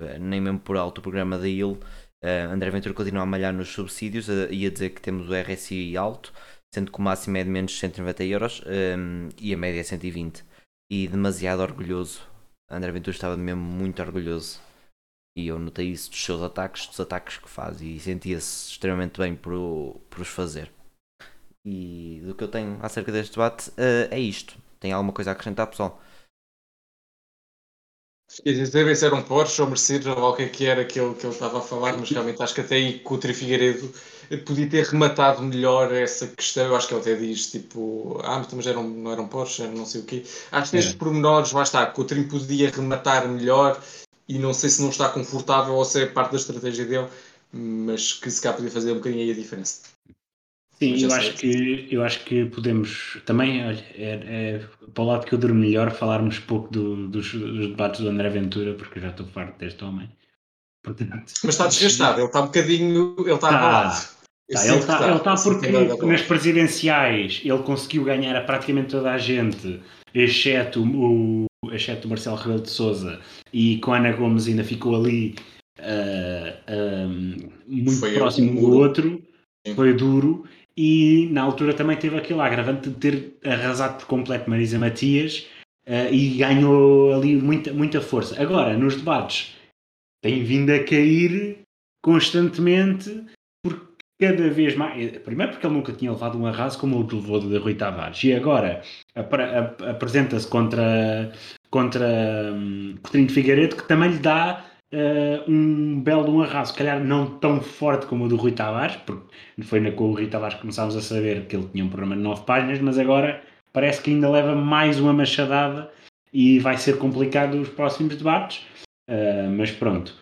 eh, nem mesmo por alto o programa da IL, uh, André Ventura continua a malhar nos subsídios uh, e a dizer que temos o RSI alto, sendo que o máximo é de menos de 190 euros um, e a média é 120. E demasiado orgulhoso. André Ventura estava mesmo muito orgulhoso. E eu notei isso dos seus ataques, dos ataques que faz, e sentia-se extremamente bem por, por os fazer. E do que eu tenho acerca deste debate uh, é isto. Tem alguma coisa a acrescentar, pessoal? Devem ser um Porsche ou Mercedes ou o que é que era que ele, que ele estava a falar, mas realmente acho que até aí Tri Figueiredo podia ter rematado melhor essa questão. Eu acho que ele até diz tipo, ah, mas eram, não eram Porsche, era não sei o quê. Acho que nestes é. pormenores, lá está, que o Tri podia rematar melhor e não sei se não está confortável ou se é parte da estratégia dele, mas que se calhar podia fazer um bocadinho aí a diferença. Sim, eu acho, que, eu acho que podemos também, olha, é, é para o lado que eu durmo melhor, falarmos pouco do, dos, dos, debates do André Ventura, porque eu já estou farto deste homem. Portanto, Mas está desgastado, ele está um bocadinho, ele está tá, abalado. Tá, ele está, ele está porque nas presidenciais ele conseguiu ganhar a praticamente toda a gente, exceto o, exceto o Marcelo Rebelo de Souza, e com a Ana Gomes ainda ficou ali uh, uh, muito Foi próximo do outro. Foi duro e na altura também teve aquele agravante de ter arrasado por completo Marisa Matias uh, e ganhou ali muita, muita força. Agora, nos debates, tem vindo a cair constantemente porque cada vez mais. Primeiro, porque ele nunca tinha levado um arraso como o que levou de Rui Tavares, e agora apresenta-se contra, contra um, de Figueiredo, que também lhe dá uh, um belo um arraso, se calhar não tão forte como o do Rui Tavares, porque foi na, com o Rui Tavares que começámos a saber que ele tinha um programa de 9 páginas, mas agora parece que ainda leva mais uma machadada e vai ser complicado os próximos debates, uh, mas pronto.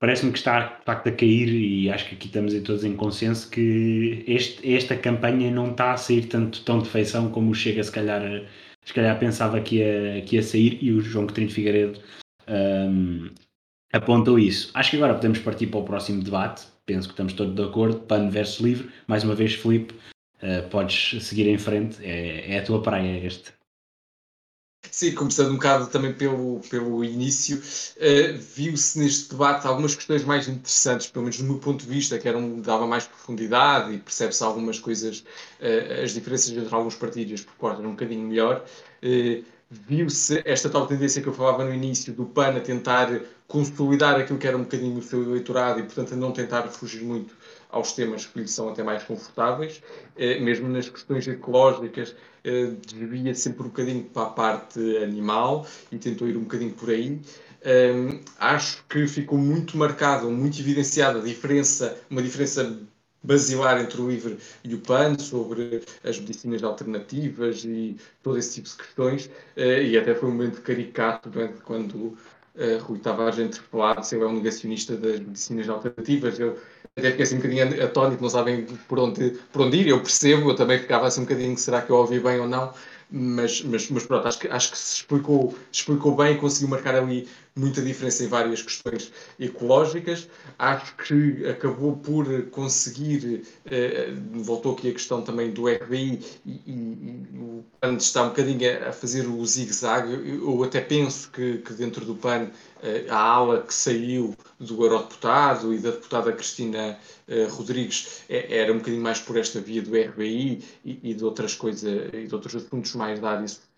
Parece-me que está de facto a cair e acho que aqui estamos todos em consenso que este, esta campanha não está a sair tanto tão de feição como o Chega se calhar, se calhar pensava que ia, que ia sair e o João Coutinho Figueiredo um, apontou isso. Acho que agora podemos partir para o próximo debate. Penso que estamos todos de acordo. PAN versus livre. Mais uma vez, Felipe, uh, podes seguir em frente. É, é a tua praia este. Sim, começando um bocado também pelo, pelo início, uh, viu-se neste debate algumas questões mais interessantes, pelo menos do meu ponto de vista, que eram, dava mais profundidade e percebe-se algumas coisas, uh, as diferenças entre alguns partidos portam um bocadinho melhor. Uh, viu-se esta tal tendência que eu falava no início do PAN a tentar consolidar aquilo que era um bocadinho o seu eleitorado e, portanto, a não tentar fugir muito aos temas que lhe são até mais confortáveis, eh, mesmo nas questões ecológicas, eh, desvia sempre um bocadinho para a parte animal e tentou ir um bocadinho por aí. Acho que ficou muito marcado, muito evidenciada a diferença, uma diferença basilar entre o LIVRE e o PAN sobre as medicinas alternativas e todo esse tipo de questões, uh, e até foi um momento caricato é? quando uh, Rui Tavares interpelado se ele é um negacionista das medicinas alternativas. Eu até fiquei assim um bocadinho atónito, não sabem por onde, por onde ir, eu percebo, eu também ficava assim um bocadinho, será que eu ouvi bem ou não? Mas, mas, mas pronto, acho que, acho que se explicou, explicou bem e conseguiu marcar ali muita diferença em várias questões ecológicas. Acho que acabou por conseguir, eh, voltou aqui a questão também do RBI, e, o PAN está um bocadinho a fazer o zigue-zague. Eu até penso que, que dentro do PAN eh, a ala que saiu do eurodeputado e da deputada Cristina eh, Rodrigues é, era um bocadinho mais por esta via do RBI e, e, de outras coisas e de outros assuntos mais da área social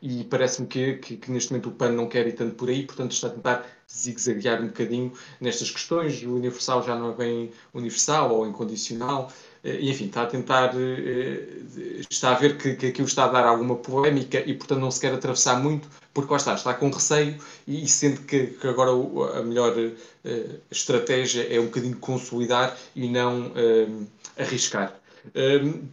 e parece-me que, que, que, neste momento o PAN não quer ir tanto por aí, portanto está a tentar zigue-zaguear um bocadinho nestas questões. O universal já não é bem universal ou incondicional. Eh, e, enfim, está a tentar, está a ver que, que aquilo está a dar alguma polémica e, portanto, não se quer atravessar muito, porque lá está, está com receio e sente que, que agora a melhor estratégia é um bocadinho consolidar e não uh, arriscar.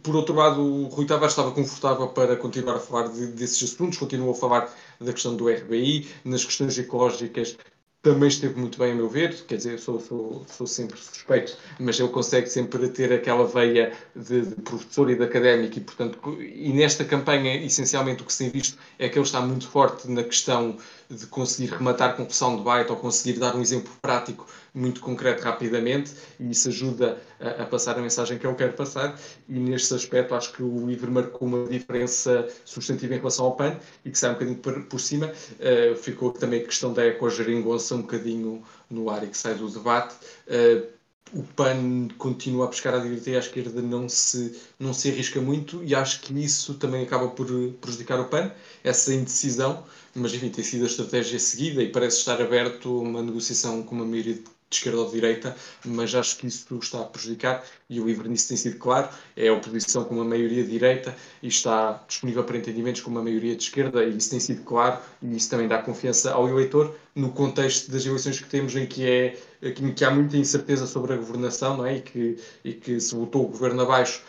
Por outro lado, o Rui Tavares estava confortável para continuar a falar de, desses assuntos, continua a falar da questão do RBI, nas questões ecológicas também esteve muito bem a meu ver, quer dizer, sou, sou, sou sempre suspeito, mas ele consegue sempre ter aquela veia de, de, professor e de académico e, portanto, e nesta campanha, essencialmente o que se tem visto é que ele está muito forte na questão de conseguir rematar com pressão de debate ou conseguir dar um exemplo prático muito concreto rapidamente e isso ajuda a, a, passar a mensagem que eu quero passar. E neste aspecto acho que o livro marcou uma diferença substantiva em relação ao PAN e que sai um bocadinho por, por cima. Uh, ficou também a questão da ecogeringonça um bocadinho no ar e que sai do debate. Uh, o PAN continua a pescar à direita e à esquerda não se, não se arrisca muito e acho que isso também acaba por prejudicar o PAN, essa indecisão, mas enfim, tem sido a estratégia seguida e parece estar aberto a uma negociação com uma maioria de de esquerda ou de direita, mas acho que isso está a prejudicar e o livro nisso tem sido claro. É a oposição com uma maioria de direita e está disponível para entendimentos com uma maioria de esquerda e isso tem sido claro e isso também dá confiança ao eleitor no contexto das eleições que temos em que, é, em que há muita incerteza sobre a governação não é? e, que, e que se votou o governo abaixo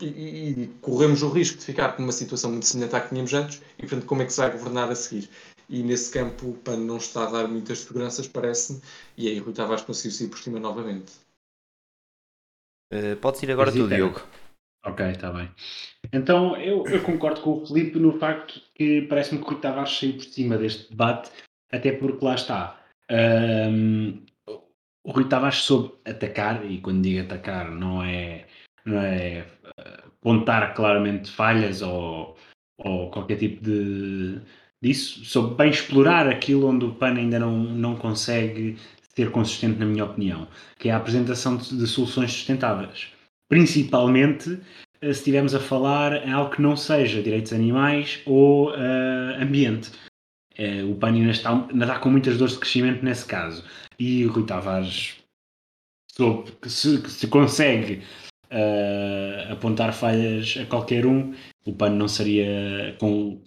e, e, corremos o risco de ficar com uma situação muito semelhante à que tínhamos antes e, portanto, como é que se vai governar a seguir? E nesse campo o PAN não está a dar muitas seguranças, parece-me, e aí Rui Tavares conseguiu sair por cima novamente. Uh, pode ir agora tu, Diogo. Ok, está bem. Então eu, eu, concordo com o Felipe no facto que parece-me que o Rui Tavares saiu por cima deste debate, até porque lá está. Um, o Rui Tavares soube atacar, e quando digo atacar não é, não é eh, apontar claramente falhas ou, ou qualquer tipo de, disso, soube bem explorar aquilo onde o PAN ainda não, não consegue ser consistente, na minha opinião, que é a apresentação de, de soluções sustentáveis. Principalmente eh, se estivermos a falar em algo que não seja direitos animais ou uh, ambiente. Uh, o PAN ainda está, ainda está com muitas dores de crescimento nesse caso. E o Rui Tavares soube que se, se consegue uh, apontar falhas a qualquer um, o PAN não seria com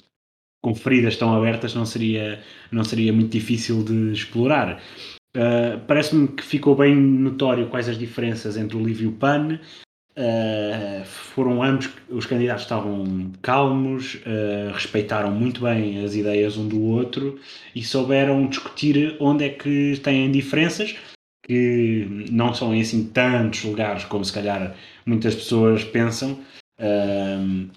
com feridas tão abertas não seria, não seria muito difícil de explorar. Uh, Parece-me que ficou bem notório quais as diferenças entre o Livre e o PAN. Uh, foram ambos, os candidatos estavam calmos, uh, respeitaram muito bem as ideias um do outro e souberam discutir onde é que têm diferenças, que não são em assim tantos lugares como se calhar muitas pessoas pensam. Uh,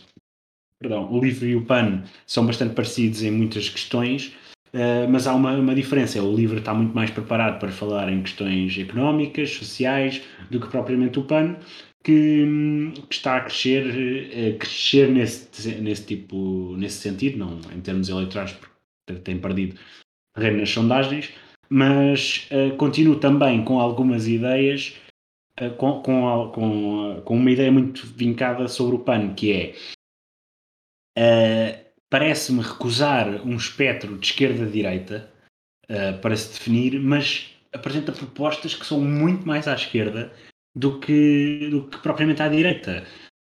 perdão, o livro e o PAN são bastante parecidos em muitas questões, uh, mas há uma, uma diferença. O livro está muito mais preparado para falar em questões económicas, sociais, do que propriamente o PAN, que, que está a crescer, a crescer nesse, nesse tipo, nesse sentido, não em termos eleitorais, porque tem perdido terreno nas sondagens, mas uh, continuo também com algumas ideias, com, com, com uma ideia muito vincada sobre o PAN, que é Uh, Parece-me recusar um espectro de esquerda-direita uh, para se definir, mas apresenta propostas que são muito mais à esquerda do que, do que propriamente à direita.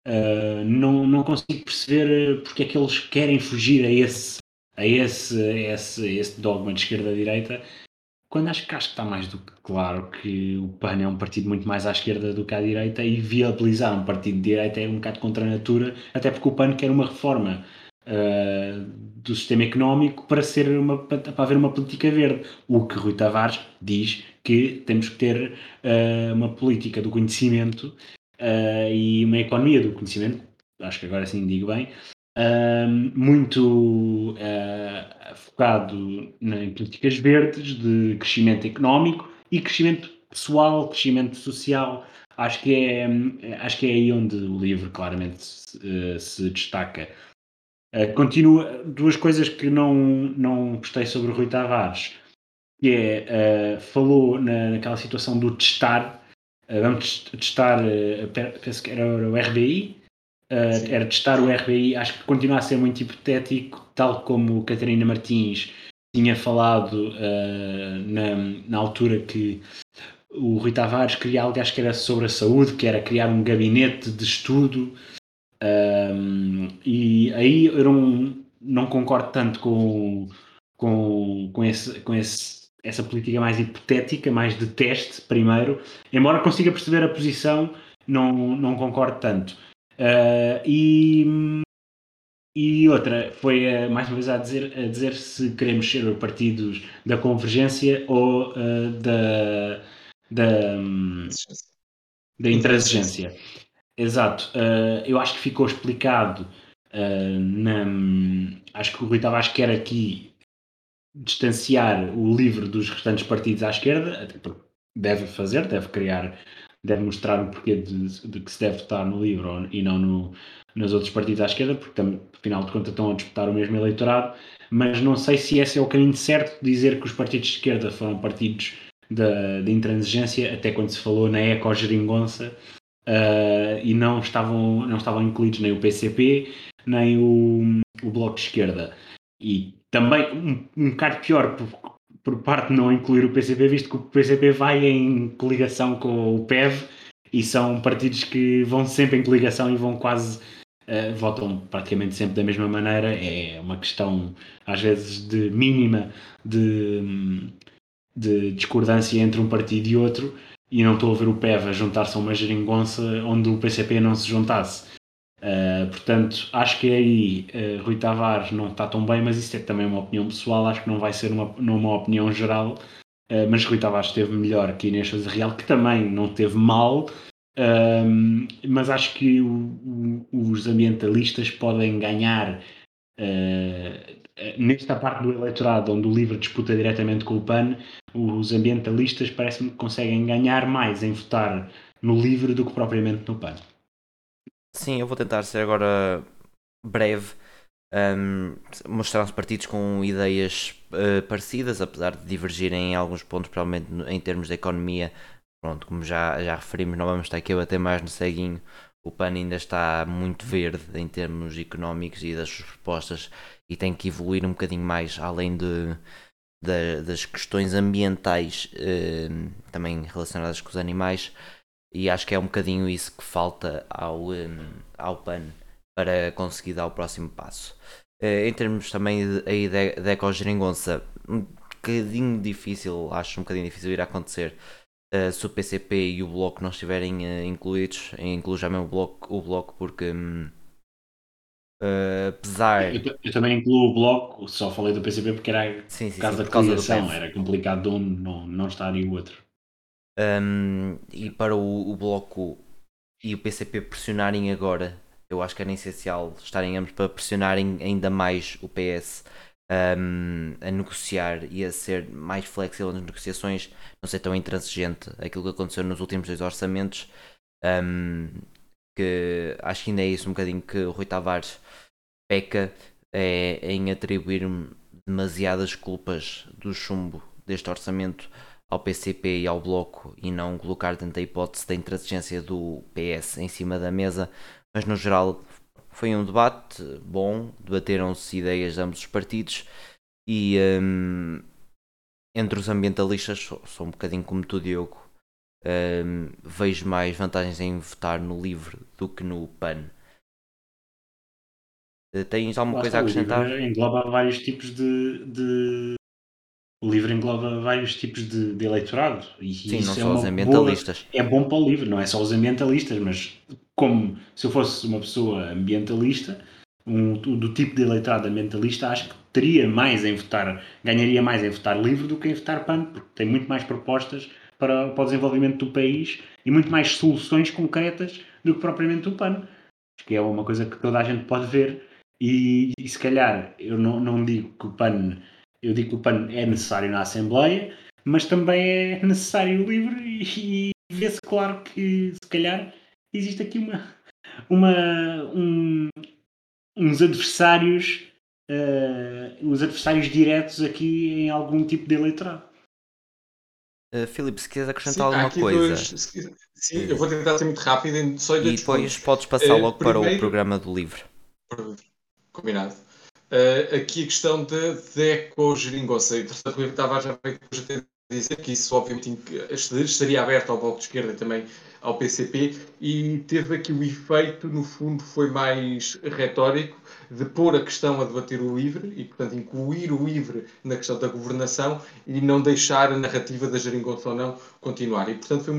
Uh, não, não consigo perceber porque é que eles querem fugir a esse, a esse, esse, a esse dogma de esquerda-direita, quando acho que, acho que está mais do que claro que o PAN é um partido muito mais à esquerda do que à direita e viabilizar um partido de direita é um bocado contra a natura, até porque o PAN quer uma reforma uh, do sistema económico para, ser uma, para haver uma política verde. O que Rui Tavares diz que temos que ter uh, uma política do conhecimento uh, e uma economia do conhecimento, acho que agora sim digo bem, muito focado em políticas verdes, de crescimento económico e crescimento pessoal, crescimento social. Acho que é, acho que é aí onde o livro claramente se, se destaca. Uh, continua duas coisas que não, não gostei sobre o Rui Tavares, que é, uh, falou na, naquela situação do testar, vamos testar, penso que era o RBI, era testar o RBI, acho que continua a ser muito hipotético, tal como Catarina Martins tinha falado na, na altura que o Rui Tavares queria algo, acho que era sobre a saúde, que era criar um gabinete de estudo. Um, e aí eu não, não concordo tanto com, com, com, esse, com esse, essa política mais hipotética, mais de teste, primeiro, embora consiga perceber a posição, não, não concordo tanto. Uh, e, e outra foi uh, mais uma vez a dizer, a dizer se queremos ser partidos da convergência ou uh, da, da, da intransigência. Exato. Eu acho que ficou explicado na, acho que o Rui Tavares quer aqui distanciar o livro dos restantes partidos à esquerda, deve fazer, deve criar, deve mostrar o porquê de, de que se deve votar no livro e não no, nos outros partidos à esquerda, porque afinal de contas estão a disputar o mesmo eleitorado, mas não sei se esse é o caminho certo, dizer que os partidos de esquerda foram partidos da, da intransigência, até quando se falou na eco-geringonça, uh, e não estavam, não estavam incluídos nem o PCP, nem o, o Bloco de Esquerda. E também um, um bocado pior por, por parte não incluir o PCP, visto que o PCP vai em coligação com o PEV e são partidos que vão sempre em coligação e vão quase uh, votam praticamente sempre da mesma maneira. É uma questão, às vezes, de mínima de, de discordância entre um partido e outro e não estou a ver o PEV a juntar-se a uma geringonça onde o PCP não se juntasse. Uh, portanto, acho que aí uh, Rui Tavares não está tão bem, mas isso é também uma opinião pessoal, acho que não vai ser uma, uma opinião geral. Uh, mas Rui Tavares esteve melhor que Inês Real, que também não teve mal, mas acho que o, o, os ambientalistas podem ganhar nesta parte do eleitorado onde o LIVRE disputa diretamente com o PAN, os ambientalistas parece-me que conseguem ganhar mais em votar no LIVRE do que propriamente no PAN. Sim, eu vou tentar ser agora breve, um, mostrar os partidos com ideias uh, parecidas, apesar de divergirem em alguns pontos, provavelmente em termos de economia. Pronto, como já, já referimos, não vamos estar aqui a bater mais no ceguinho. O PAN ainda está muito verde em termos económicos e das suas propostas e tem que evoluir um bocadinho mais além de, de das questões ambientais eh, também relacionadas com os animais e acho que é um bocadinho isso que falta ao, eh, ao PAN para conseguir dar o próximo passo. Eh, em termos também de, aí de, de ecogeringonça, um bocadinho difícil, acho um bocadinho difícil ir a acontecer uh, se o PCP e o Bloco não estiverem uh, incluídos, incluo já mesmo o Bloco, o bloco porque um, Uh, apesar. Eu, eu, também incluo o bloco, só falei do PCP porque era sim, sim, por causa sim, da coligação, era complicado de um não, não estar e o outro. Um, e para o, o, bloco e o PCP pressionarem agora, eu acho que era essencial estarem ambos para pressionarem ainda mais o PS um, a negociar e a ser mais flexível nas negociações, não ser tão intransigente aquilo que aconteceu nos últimos dois orçamentos. Um, que acho que ainda é isso um bocadinho que o Rui Tavares peca é, em atribuir demasiadas culpas do chumbo deste orçamento ao PCP e ao Bloco e não colocar tanta hipótese da intransigência do PS em cima da mesa, mas no geral foi um debate bom, debateram-se ideias de ambos os partidos e um, entre os ambientalistas sou um bocadinho como tu Diogo, um, vejo mais vantagens em votar no LIVRE do que no PAN. Uh, tens alguma coisa a acrescentar? Engloba vários tipos de, de... O LIVRE engloba vários tipos de, de eleitorado. E Sim, não é só os ambientalistas. Boa... é bom para o LIVRE, não é só os ambientalistas, mas como se eu fosse uma pessoa ambientalista, um, do tipo de eleitorado ambientalista, acho que teria mais em votar, ganharia mais em votar LIVRE do que em votar PAN, porque tem muito mais propostas para, para o desenvolvimento do país e muito mais soluções concretas do que propriamente o PAN. Acho que é uma coisa que toda a gente pode ver E, e, se calhar eu não, não digo que o PAN, eu digo que o PAN é necessário na Assembleia, mas também é necessário o livro e, e vê-se claro que se calhar existe aqui uma, uma um, uns adversários uh, os adversários diretos aqui em algum tipo de eleitorado. Uh, Filipe, se quiseres acrescentar sim, alguma coisa. Dois, sim, eu vou tentar ser muito rápido. Só e depois pontos. podes passar uh, logo primeiro, para o programa do livro. Combinado. Uh, aqui a questão de, de eco-geringonça. Entretanto, eu estava já a dizer que isso, obviamente, estaria aberto ao Bloco de Esquerda e também ao PCP e teve aqui o efeito, no fundo, foi mais retórico de pôr a questão a debater o LIVRE e, portanto, incluir o LIVRE na questão da governação e não deixar a narrativa da geringonça ou não continuar. E, portanto,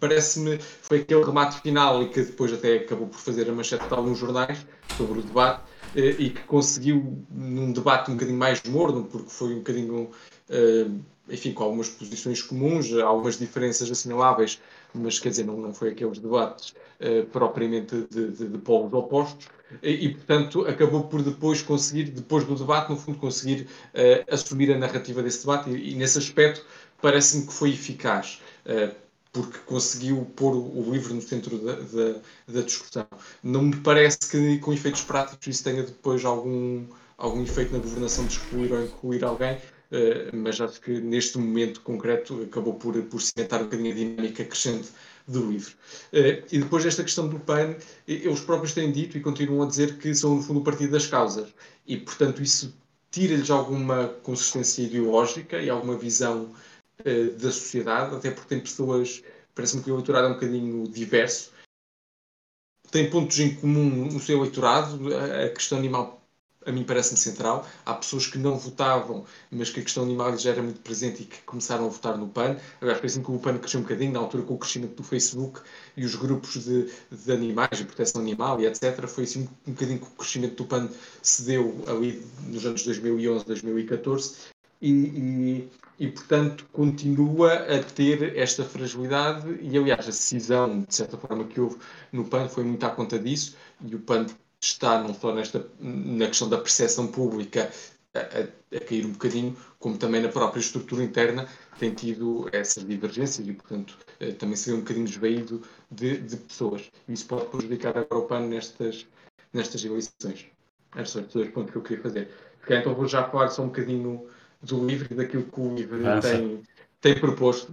parece-me foi aquele remate final e que depois até acabou por fazer a manchete de alguns jornais sobre o debate e que conseguiu, num debate um bocadinho mais morno, porque foi um bocadinho, eh, enfim, com algumas posições comuns, algumas diferenças assinaláveis, mas quer dizer, não, não foi aqueles debates uh, propriamente de, de, de polos opostos, e, portanto acabou por depois conseguir, depois do debate, no fundo, conseguir assumir a narrativa desse debate, e, e nesse aspecto parece-me que foi eficaz. Porque conseguiu pôr o livro no centro da, da, da, discussão. Não me parece que com efeitos práticos isso tenha depois algum, algum efeito na governação de excluir ou incluir alguém, eh, mas acho que neste momento concreto acabou por, por cimentar um bocadinho a dinâmica crescente do livro. Uh, e depois desta questão do PAN, eles próprios têm dito e continuam a dizer que são, no fundo, o partido das causas. E, portanto, isso tira-lhes alguma consistência ideológica e alguma visão uh, da sociedade, até porque tem pessoas, parece-me que o eleitorado é um bocadinho diverso, tem pontos em comum no seu eleitorado, a questão animal a mim parece-me central. Há pessoas que não votavam, mas que a questão animal já era muito presente e que começaram a votar no PAN. Aliás, parece que o PAN cresceu um bocadinho na altura com o crescimento do Facebook e os grupos de, de animais e proteção animal e etc. Foi assim um bocadinho que o crescimento do PAN se deu ali nos anos 2011, 2014 e, e, e, portanto, continua a ter esta fragilidade e, aliás, a decisão, de certa forma, que houve no PAN foi muito à conta disso e o PAN está não só nesta, na questão da percepção pública a, a, a, cair um bocadinho, como também na própria estrutura interna tem tido essas divergências e, portanto, eh, também se vê um bocadinho desvaído de, de pessoas. Isso pode prejudicar agora o PAN nestas, nestas eleições. Estes são os dois pontos que eu queria fazer. Então vou já falar só um bocadinho do livro e daquilo que o livro tem, tem proposto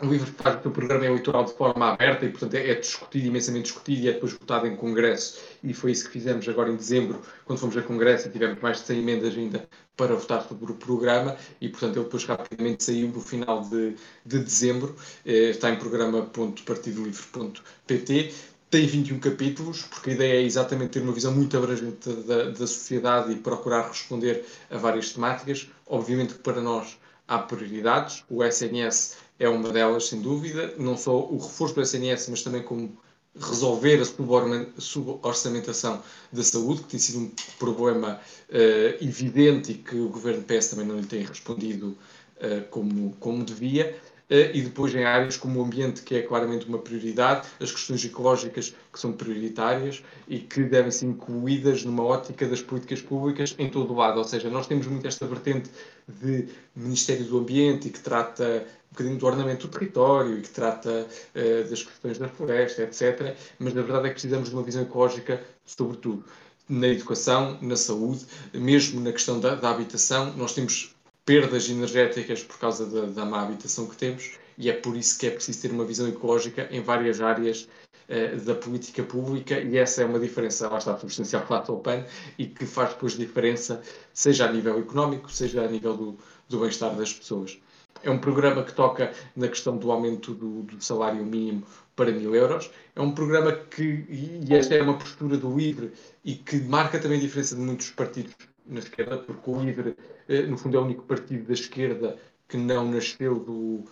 o livro faz o programa eleitoral de forma aberta e, portanto, é, é, discutido, imensamente discutido e é depois votado em Congresso. E foi isso que fizemos agora em dezembro, quando fomos a Congresso e tivemos mais de 100 emendas ainda para votar sobre o programa. E, portanto, ele depois rapidamente saiu no final de, de dezembro. Eh, está em programa.partidolivre.pt. Tem 21 capítulos, porque a ideia é exatamente ter uma visão muito abrangente da, da sociedade e procurar responder a várias temáticas. Obviamente que para nós há prioridades. O SNS é uma delas, sem dúvida. Não só o reforço do SNS, mas também como resolver a suborçamentação da saúde, que tem sido um problema uh, evidente e que o governo PS também não lhe tem respondido uh, como, como devia. Uh, e depois em áreas como o ambiente, que é claramente uma prioridade, as questões ecológicas, que são prioritárias e que devem ser incluídas numa ótica das políticas públicas em todo o lado. Ou seja, nós temos muito esta vertente de Ministério do Ambiente e que trata bocadinho do ornamento do território e que trata uh, das questões da floresta, etc. Mas na verdade é que precisamos de uma visão ecológica, sobretudo na educação, na saúde, mesmo na questão da, da habitação. Nós temos perdas energéticas por causa da, da má habitação que temos e é por isso que é preciso ter uma visão ecológica em várias áreas uh, da política pública e essa é uma diferença, lá está, substancial face ao PAN e que faz depois diferença, seja a nível económico, seja a nível do, do bem-estar das pessoas. É um programa que toca na questão do aumento do, do salário mínimo para mil euros. É um programa que, e esta é uma postura do LIVRE, e que marca também a diferença de muitos partidos na esquerda, porque o LIVRE, eh, no fundo, é o único partido da esquerda que não nasceu do,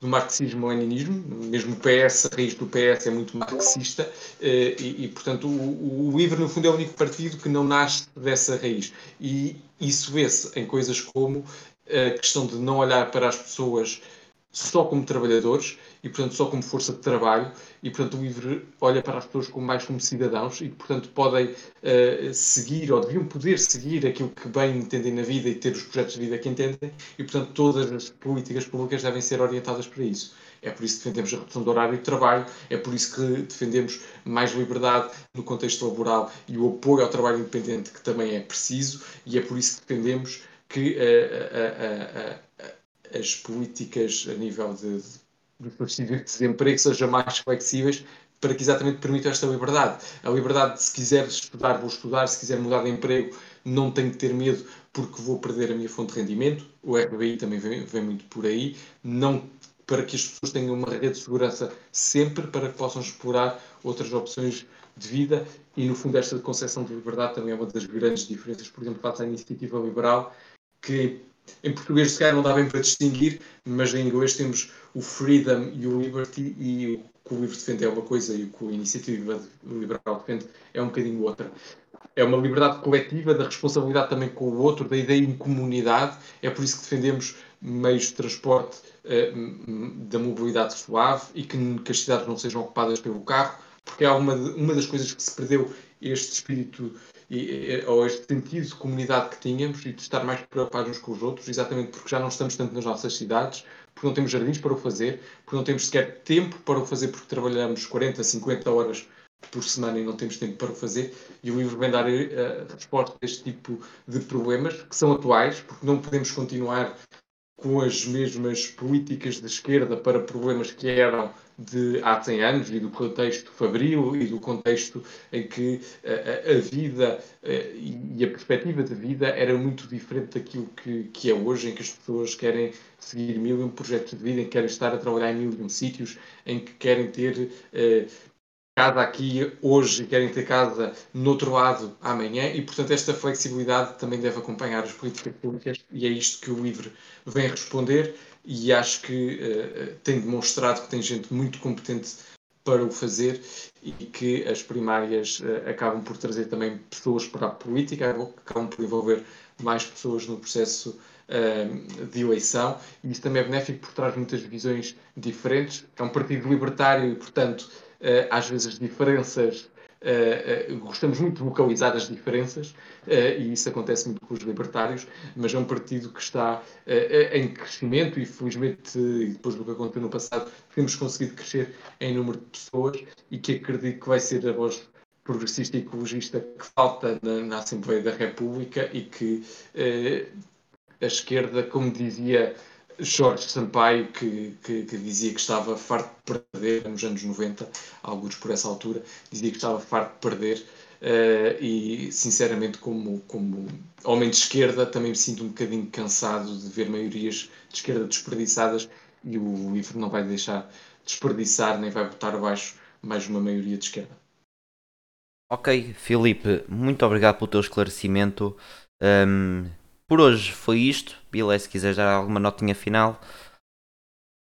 do marxismo-leninismo, mesmo o PS, a raiz do PS é muito marxista, eh, e, e portanto o, o LIVRE, no fundo, é o único partido que não nasce dessa raiz. E isso vê-se em coisas como a questão de não olhar para as pessoas só como trabalhadores e, portanto, só como força de trabalho e, portanto, o LIVRE olha para as pessoas como mais como cidadãos e, portanto, podem uh, seguir ou deviam poder seguir aquilo que bem entendem na vida e ter os projetos de vida que entendem e, portanto, todas as políticas públicas devem ser orientadas para isso. É por isso que defendemos a redução do horário de trabalho, é por isso que defendemos mais liberdade no contexto laboral e o apoio ao trabalho independente, que também é preciso, e é por isso que defendemos que uh, uh, as políticas a nível de, de de desemprego sejam mais flexíveis para que exatamente permitam esta liberdade. A liberdade de se quiser estudar, vou estudar, se quiser mudar de emprego, não tenho que ter medo porque vou perder a minha fonte de rendimento. O RBI também vem, vem muito por aí. Não para que as pessoas tenham uma rede de segurança sempre para que possam explorar outras opções de vida e, no fundo, esta concepção de liberdade também é uma das grandes diferenças, por exemplo, face à iniciativa liberal, que em português se calhar não dá bem para distinguir, mas em inglês temos o freedom e o liberty e o que o livro defende é uma coisa e o que a iniciativa liberal defende é um bocadinho outra. É uma liberdade coletiva, da responsabilidade também com o outro, da ideia em comunidade. É por isso que defendemos meios de transporte eh, da mobilidade suave e que, que, as cidades não sejam ocupadas pelo carro, porque é uma, uma das coisas que se perdeu este espírito e, ou este sentido de comunidade que tínhamos e de estar mais preocupados uns com os outros, exatamente porque já não estamos tanto nas nossas cidades, porque não temos jardins para o fazer, porque não temos sequer tempo para o fazer porque trabalhamos 40, 50 horas por semana e não temos tempo para o fazer, e o livro vem dar a resposta a este tipo de problemas que são atuais, porque não podemos continuar com as mesmas políticas de esquerda para problemas que eram de há 100 anos e do contexto fabril e do contexto em que a, a vida e a perspectiva de vida era muito diferente daquilo que, que é hoje, em que as pessoas querem seguir mil e um projetos de vida, em que querem estar a trabalhar em mil e um sítios, em que querem ter casa aqui hoje e querem ter casa no outro lado amanhã. E, portanto, esta flexibilidade também deve acompanhar as políticas públicas e é isto que o LIVRE vem responder e acho que uh, tem demonstrado que tem gente muito competente para o fazer e que as primárias uh, acabam por trazer também pessoas para a política, acabam por envolver mais pessoas no processo uh, de eleição e isso também é benéfico porque traz muitas visões diferentes. É um partido libertário e, portanto, às vezes as diferenças Uh, uh, gostamos muito de localizar as diferenças, uh, e isso acontece muito com os libertários, mas é um partido que está em crescimento e, felizmente, depois do que aconteceu no passado, temos conseguido crescer em número de pessoas e que acredito que vai ser a voz progressista e ecologista que falta na, na Assembleia da República e que a esquerda, como dizia Jorge Sampaio, que, que, que, dizia que estava farto de perder nos anos 90, alguns por essa altura, dizia que estava farto de perder. Uh, e sinceramente, como, como homem de esquerda, também me sinto um bocadinho cansado de ver maiorias de esquerda desperdiçadas e o livro não vai deixar desperdiçar nem vai botar abaixo mais uma maioria de esquerda. Ok, Filipe, muito obrigado pelo teu esclarecimento. Um, por hoje foi isto. Bilé, se quiseres dar alguma notinha final.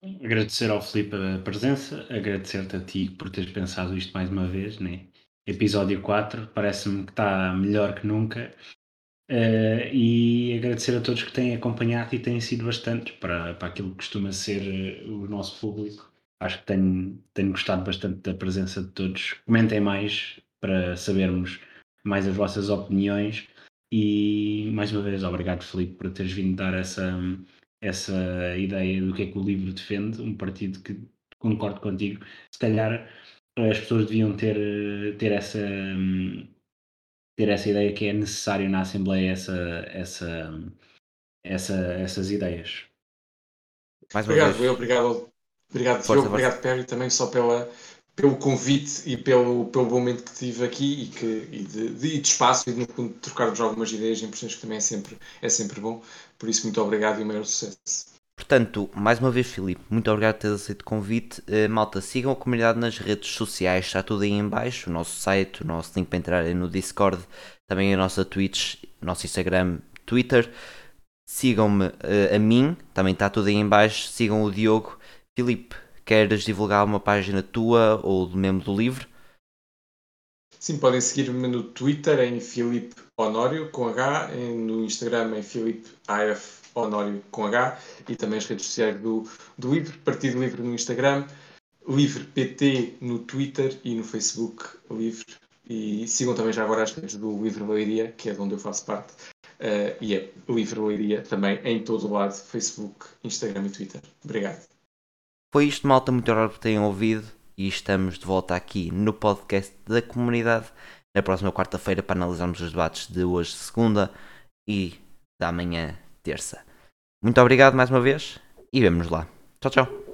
Agradecer ao Filipe a presença, agradecer-te a ti por teres pensado isto mais uma vez, né? Episódio 4, parece-me que está melhor que nunca. Uh, e agradecer a todos que têm acompanhado e têm sido bastantes para, para aquilo que costuma ser uh, o nosso público. Acho que tenho, tenho gostado bastante da presença de todos. Comentem mais para sabermos mais as vossas opiniões e mais uma vez, obrigado, Felipe por teres vindo dar essa, essa ideia do que é que o livro defende. Um partido que concordo contigo. Se calhar as pessoas deviam ter, ter essa. ter essa ideia que é necessário na Assembleia essa, essa, essa, essas ideias. Mais uma obrigado, vez. obrigado, obrigado, força, obrigado, Perry, também só pela, pelo convite e pelo, pelo momento que tive aqui e, que, e, de, de, de espaço e de, trocarmos algumas ideias e impressões que também é sempre, é sempre bom. Por isso, muito obrigado e o maior sucesso. Portanto, mais uma vez, Filipe, muito obrigado por teres aceito o convite. Uh, malta, sigam a comunidade nas redes sociais, está tudo aí em baixo, o nosso site, o nosso link para entrar no Discord, também a nossa Twitch, nosso Instagram, Twitter. Sigam-me uh, a mim, também está tudo aí em baixo. Sigam o Diogo. Filipe, Queres divulgar uma página tua ou membro do livro? Sim, podem seguir-me no Twitter em Filipe Honório com H, no Instagram é Filipe AF Honório com H e também as redes sociais do, do Partido Livre no Instagram, Livre PT no Twitter e no Facebook Livre. E sigam também já agora as redes do Livre Leiria, que é de onde eu faço parte. Uh, e é Livre Leiria também em todo o lado, Facebook, Instagram e Twitter. Obrigado. Foi isto, malta. Muito obrigado por terem ouvido. E estamos de volta aqui no podcast da comunidade na próxima quarta-feira para analisarmos os debates de hoje, segunda, e da manhã, terça. Muito obrigado mais uma vez e vemo-nos lá. Tchau, tchau.